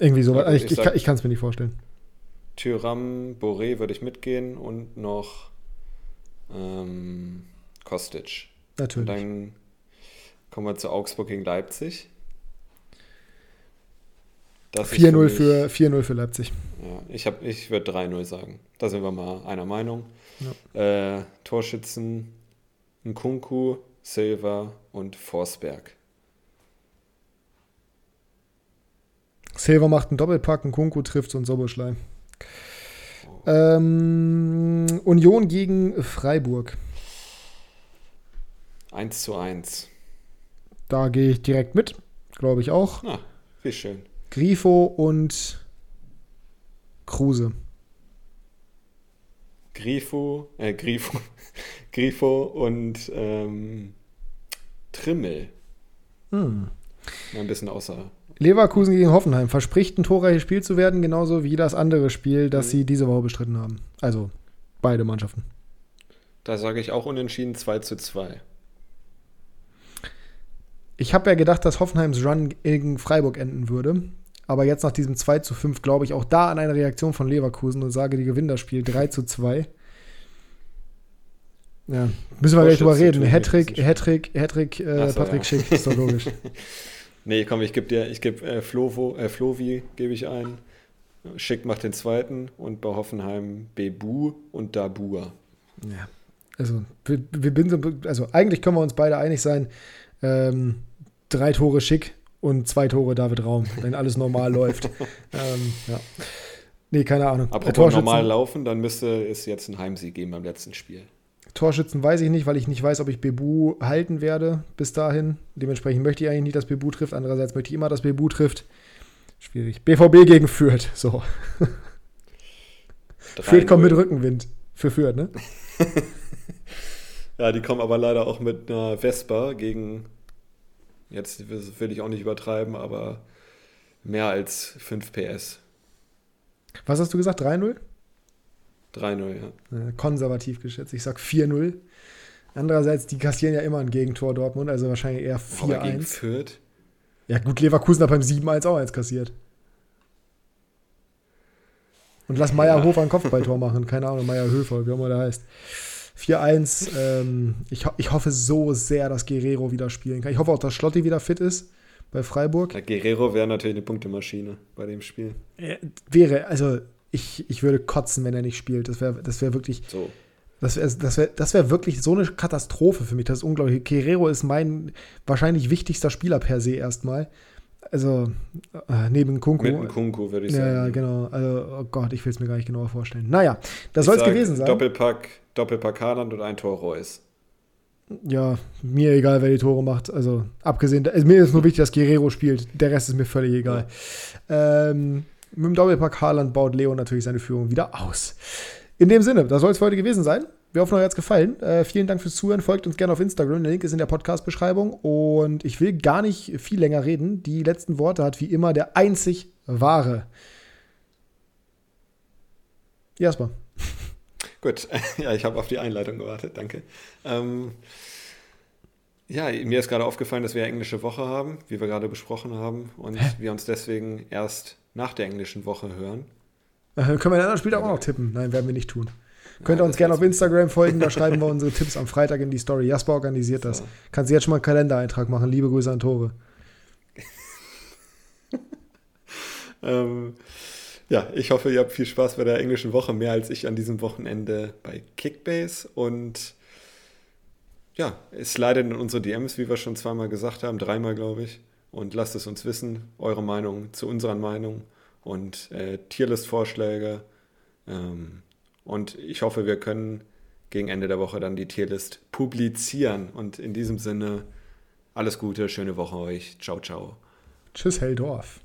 Irgendwie so. Ja, gut, ich ich ich kann es mir nicht vorstellen. Tyram, Boré würde ich mitgehen und noch ähm, Kostic. Und Natürlich. dann kommen wir zu Augsburg gegen Leipzig. Das ist 4-0 mich- für, 4-0 für Leipzig. Ja, ich, hab- ich würde 3-0 sagen. Da sind wir mal einer Meinung. Äh, Torschützen Nkunku, Silva und Forsberg. Silver macht einen Doppelpack, ein Kunku trifft und Soboschlei. Ähm, Union gegen Freiburg. 1 zu 1. Da gehe ich direkt mit. Glaube ich auch. Ah, wie schön. Grifo und Kruse. Grifo, äh, Grifo, [laughs] Grifo und ähm, Trimmel. Hm. Mal ein bisschen außer. Leverkusen gegen Hoffenheim verspricht ein torreiches Spiel zu werden, genauso wie das andere Spiel, das sie diese Woche bestritten haben. Also beide Mannschaften. Da sage ich auch unentschieden 2 zu 2. Ich habe ja gedacht, dass Hoffenheims Run gegen Freiburg enden würde. Aber jetzt nach diesem 2 zu 5 glaube ich auch da an eine Reaktion von Leverkusen und sage, die gewinnen das Spiel 3 zu 2. Ja, müssen wir gleich drüber reden. Hattrick, Hattrick, Hattrick, äh, so, Patrick ja. Schick, ist doch logisch. [laughs] Nee, komm, ich gebe dir, ich gebe äh, Flovo, äh, Flovi gebe ich ein. Schick macht den zweiten und bei Hoffenheim Bebu und Dabur. Ja. Also, wir, wir bin so, also eigentlich können wir uns beide einig sein. Ähm, drei Tore Schick und zwei Tore David Raum, wenn alles normal [laughs] läuft. Ähm, ja. Nee, keine Ahnung. Apropos normal laufen, dann müsste es jetzt einen Heimsieg geben beim letzten Spiel. Torschützen weiß ich nicht, weil ich nicht weiß, ob ich Bebu halten werde bis dahin. Dementsprechend möchte ich eigentlich nicht, dass Bebu trifft. Andererseits möchte ich immer, dass Bebu trifft. Schwierig. BVB gegen Fürth. So. Fürth kommt mit 3-0. Rückenwind. Für Fürth, ne? [laughs] Ja, die kommen aber leider auch mit einer Vespa gegen, jetzt will ich auch nicht übertreiben, aber mehr als 5 PS. Was hast du gesagt? 3-0? 3-0, ja. Äh, konservativ geschätzt. Ich sag 4-0. Andererseits, die kassieren ja immer ein Gegentor Dortmund, also wahrscheinlich eher Aber gegen 4-1. Fürth. Ja, gut, Leverkusen hat beim 7-1 auch eins kassiert. Und lass Meyerhofer ein Kopfballtor machen. Keine Ahnung, Meyerhöfer, wie auch immer der heißt. 4-1. Ähm, ich, ho ich hoffe so sehr, dass Guerrero wieder spielen kann. Ich hoffe auch, dass Schlotti wieder fit ist bei Freiburg. Ja, Guerrero wäre natürlich eine Punktemaschine bei dem Spiel. Äh, wäre, also ich, ich würde kotzen, wenn er nicht spielt. Das wäre das wär wirklich, So. das wäre das wär, das wär wirklich so eine Katastrophe für mich. Das ist unglaublich. Guerrero ist mein wahrscheinlich wichtigster Spieler per se erstmal. Also äh, neben Kunku. Mit Kunku, würde ich ja, sagen. ja, genau. Also, oh Gott, ich will es mir gar nicht genauer vorstellen. Naja, das soll es gewesen sein. Doppelpack, Doppelpack Haaland und ein Tor Reus. Ja, mir egal, wer die Tore macht. Also, abgesehen, also, mir ist nur wichtig, dass Guerrero spielt. Der Rest ist mir völlig egal. Ähm, mit dem Doppelpack Haaland baut Leo natürlich seine Führung wieder aus. In dem Sinne, das soll es für heute gewesen sein. Wir hoffen, euch hat es gefallen. Äh, vielen Dank fürs Zuhören. Folgt uns gerne auf Instagram. Der Link ist in der Podcast-Beschreibung. Und ich will gar nicht viel länger reden. Die letzten Worte hat wie immer der einzig wahre. Jasper. [laughs] Gut, ja, ich habe auf die Einleitung gewartet, danke. Ähm, ja, mir ist gerade aufgefallen, dass wir englische Woche haben, wie wir gerade besprochen haben, und wir uns deswegen erst nach der englischen Woche hören. Äh, können wir den anderen Spieltag auch noch tippen? Nein, werden wir nicht tun. Könnt ihr uns gerne auf Instagram folgen, da [laughs] schreiben wir unsere Tipps am Freitag in die Story. Jasper organisiert das. So. Kannst du jetzt schon mal einen Kalendereintrag machen. Liebe Grüße an Tore. [laughs] Ähm, ja, ich hoffe, ihr habt viel Spaß bei der englischen Woche, mehr als ich an diesem Wochenende bei Kickbase. Und ja, es leidet in unsere DMs, wie wir schon zweimal gesagt haben, dreimal glaube ich. Und lasst es uns wissen, eure Meinung zu unseren Meinungen und äh, Tierlist-Vorschläge. Ähm, und ich hoffe, wir können gegen Ende der Woche dann die Tierlist publizieren. Und in diesem Sinne, alles Gute, schöne Woche euch. Ciao, ciao. Tschüss, Helldorf.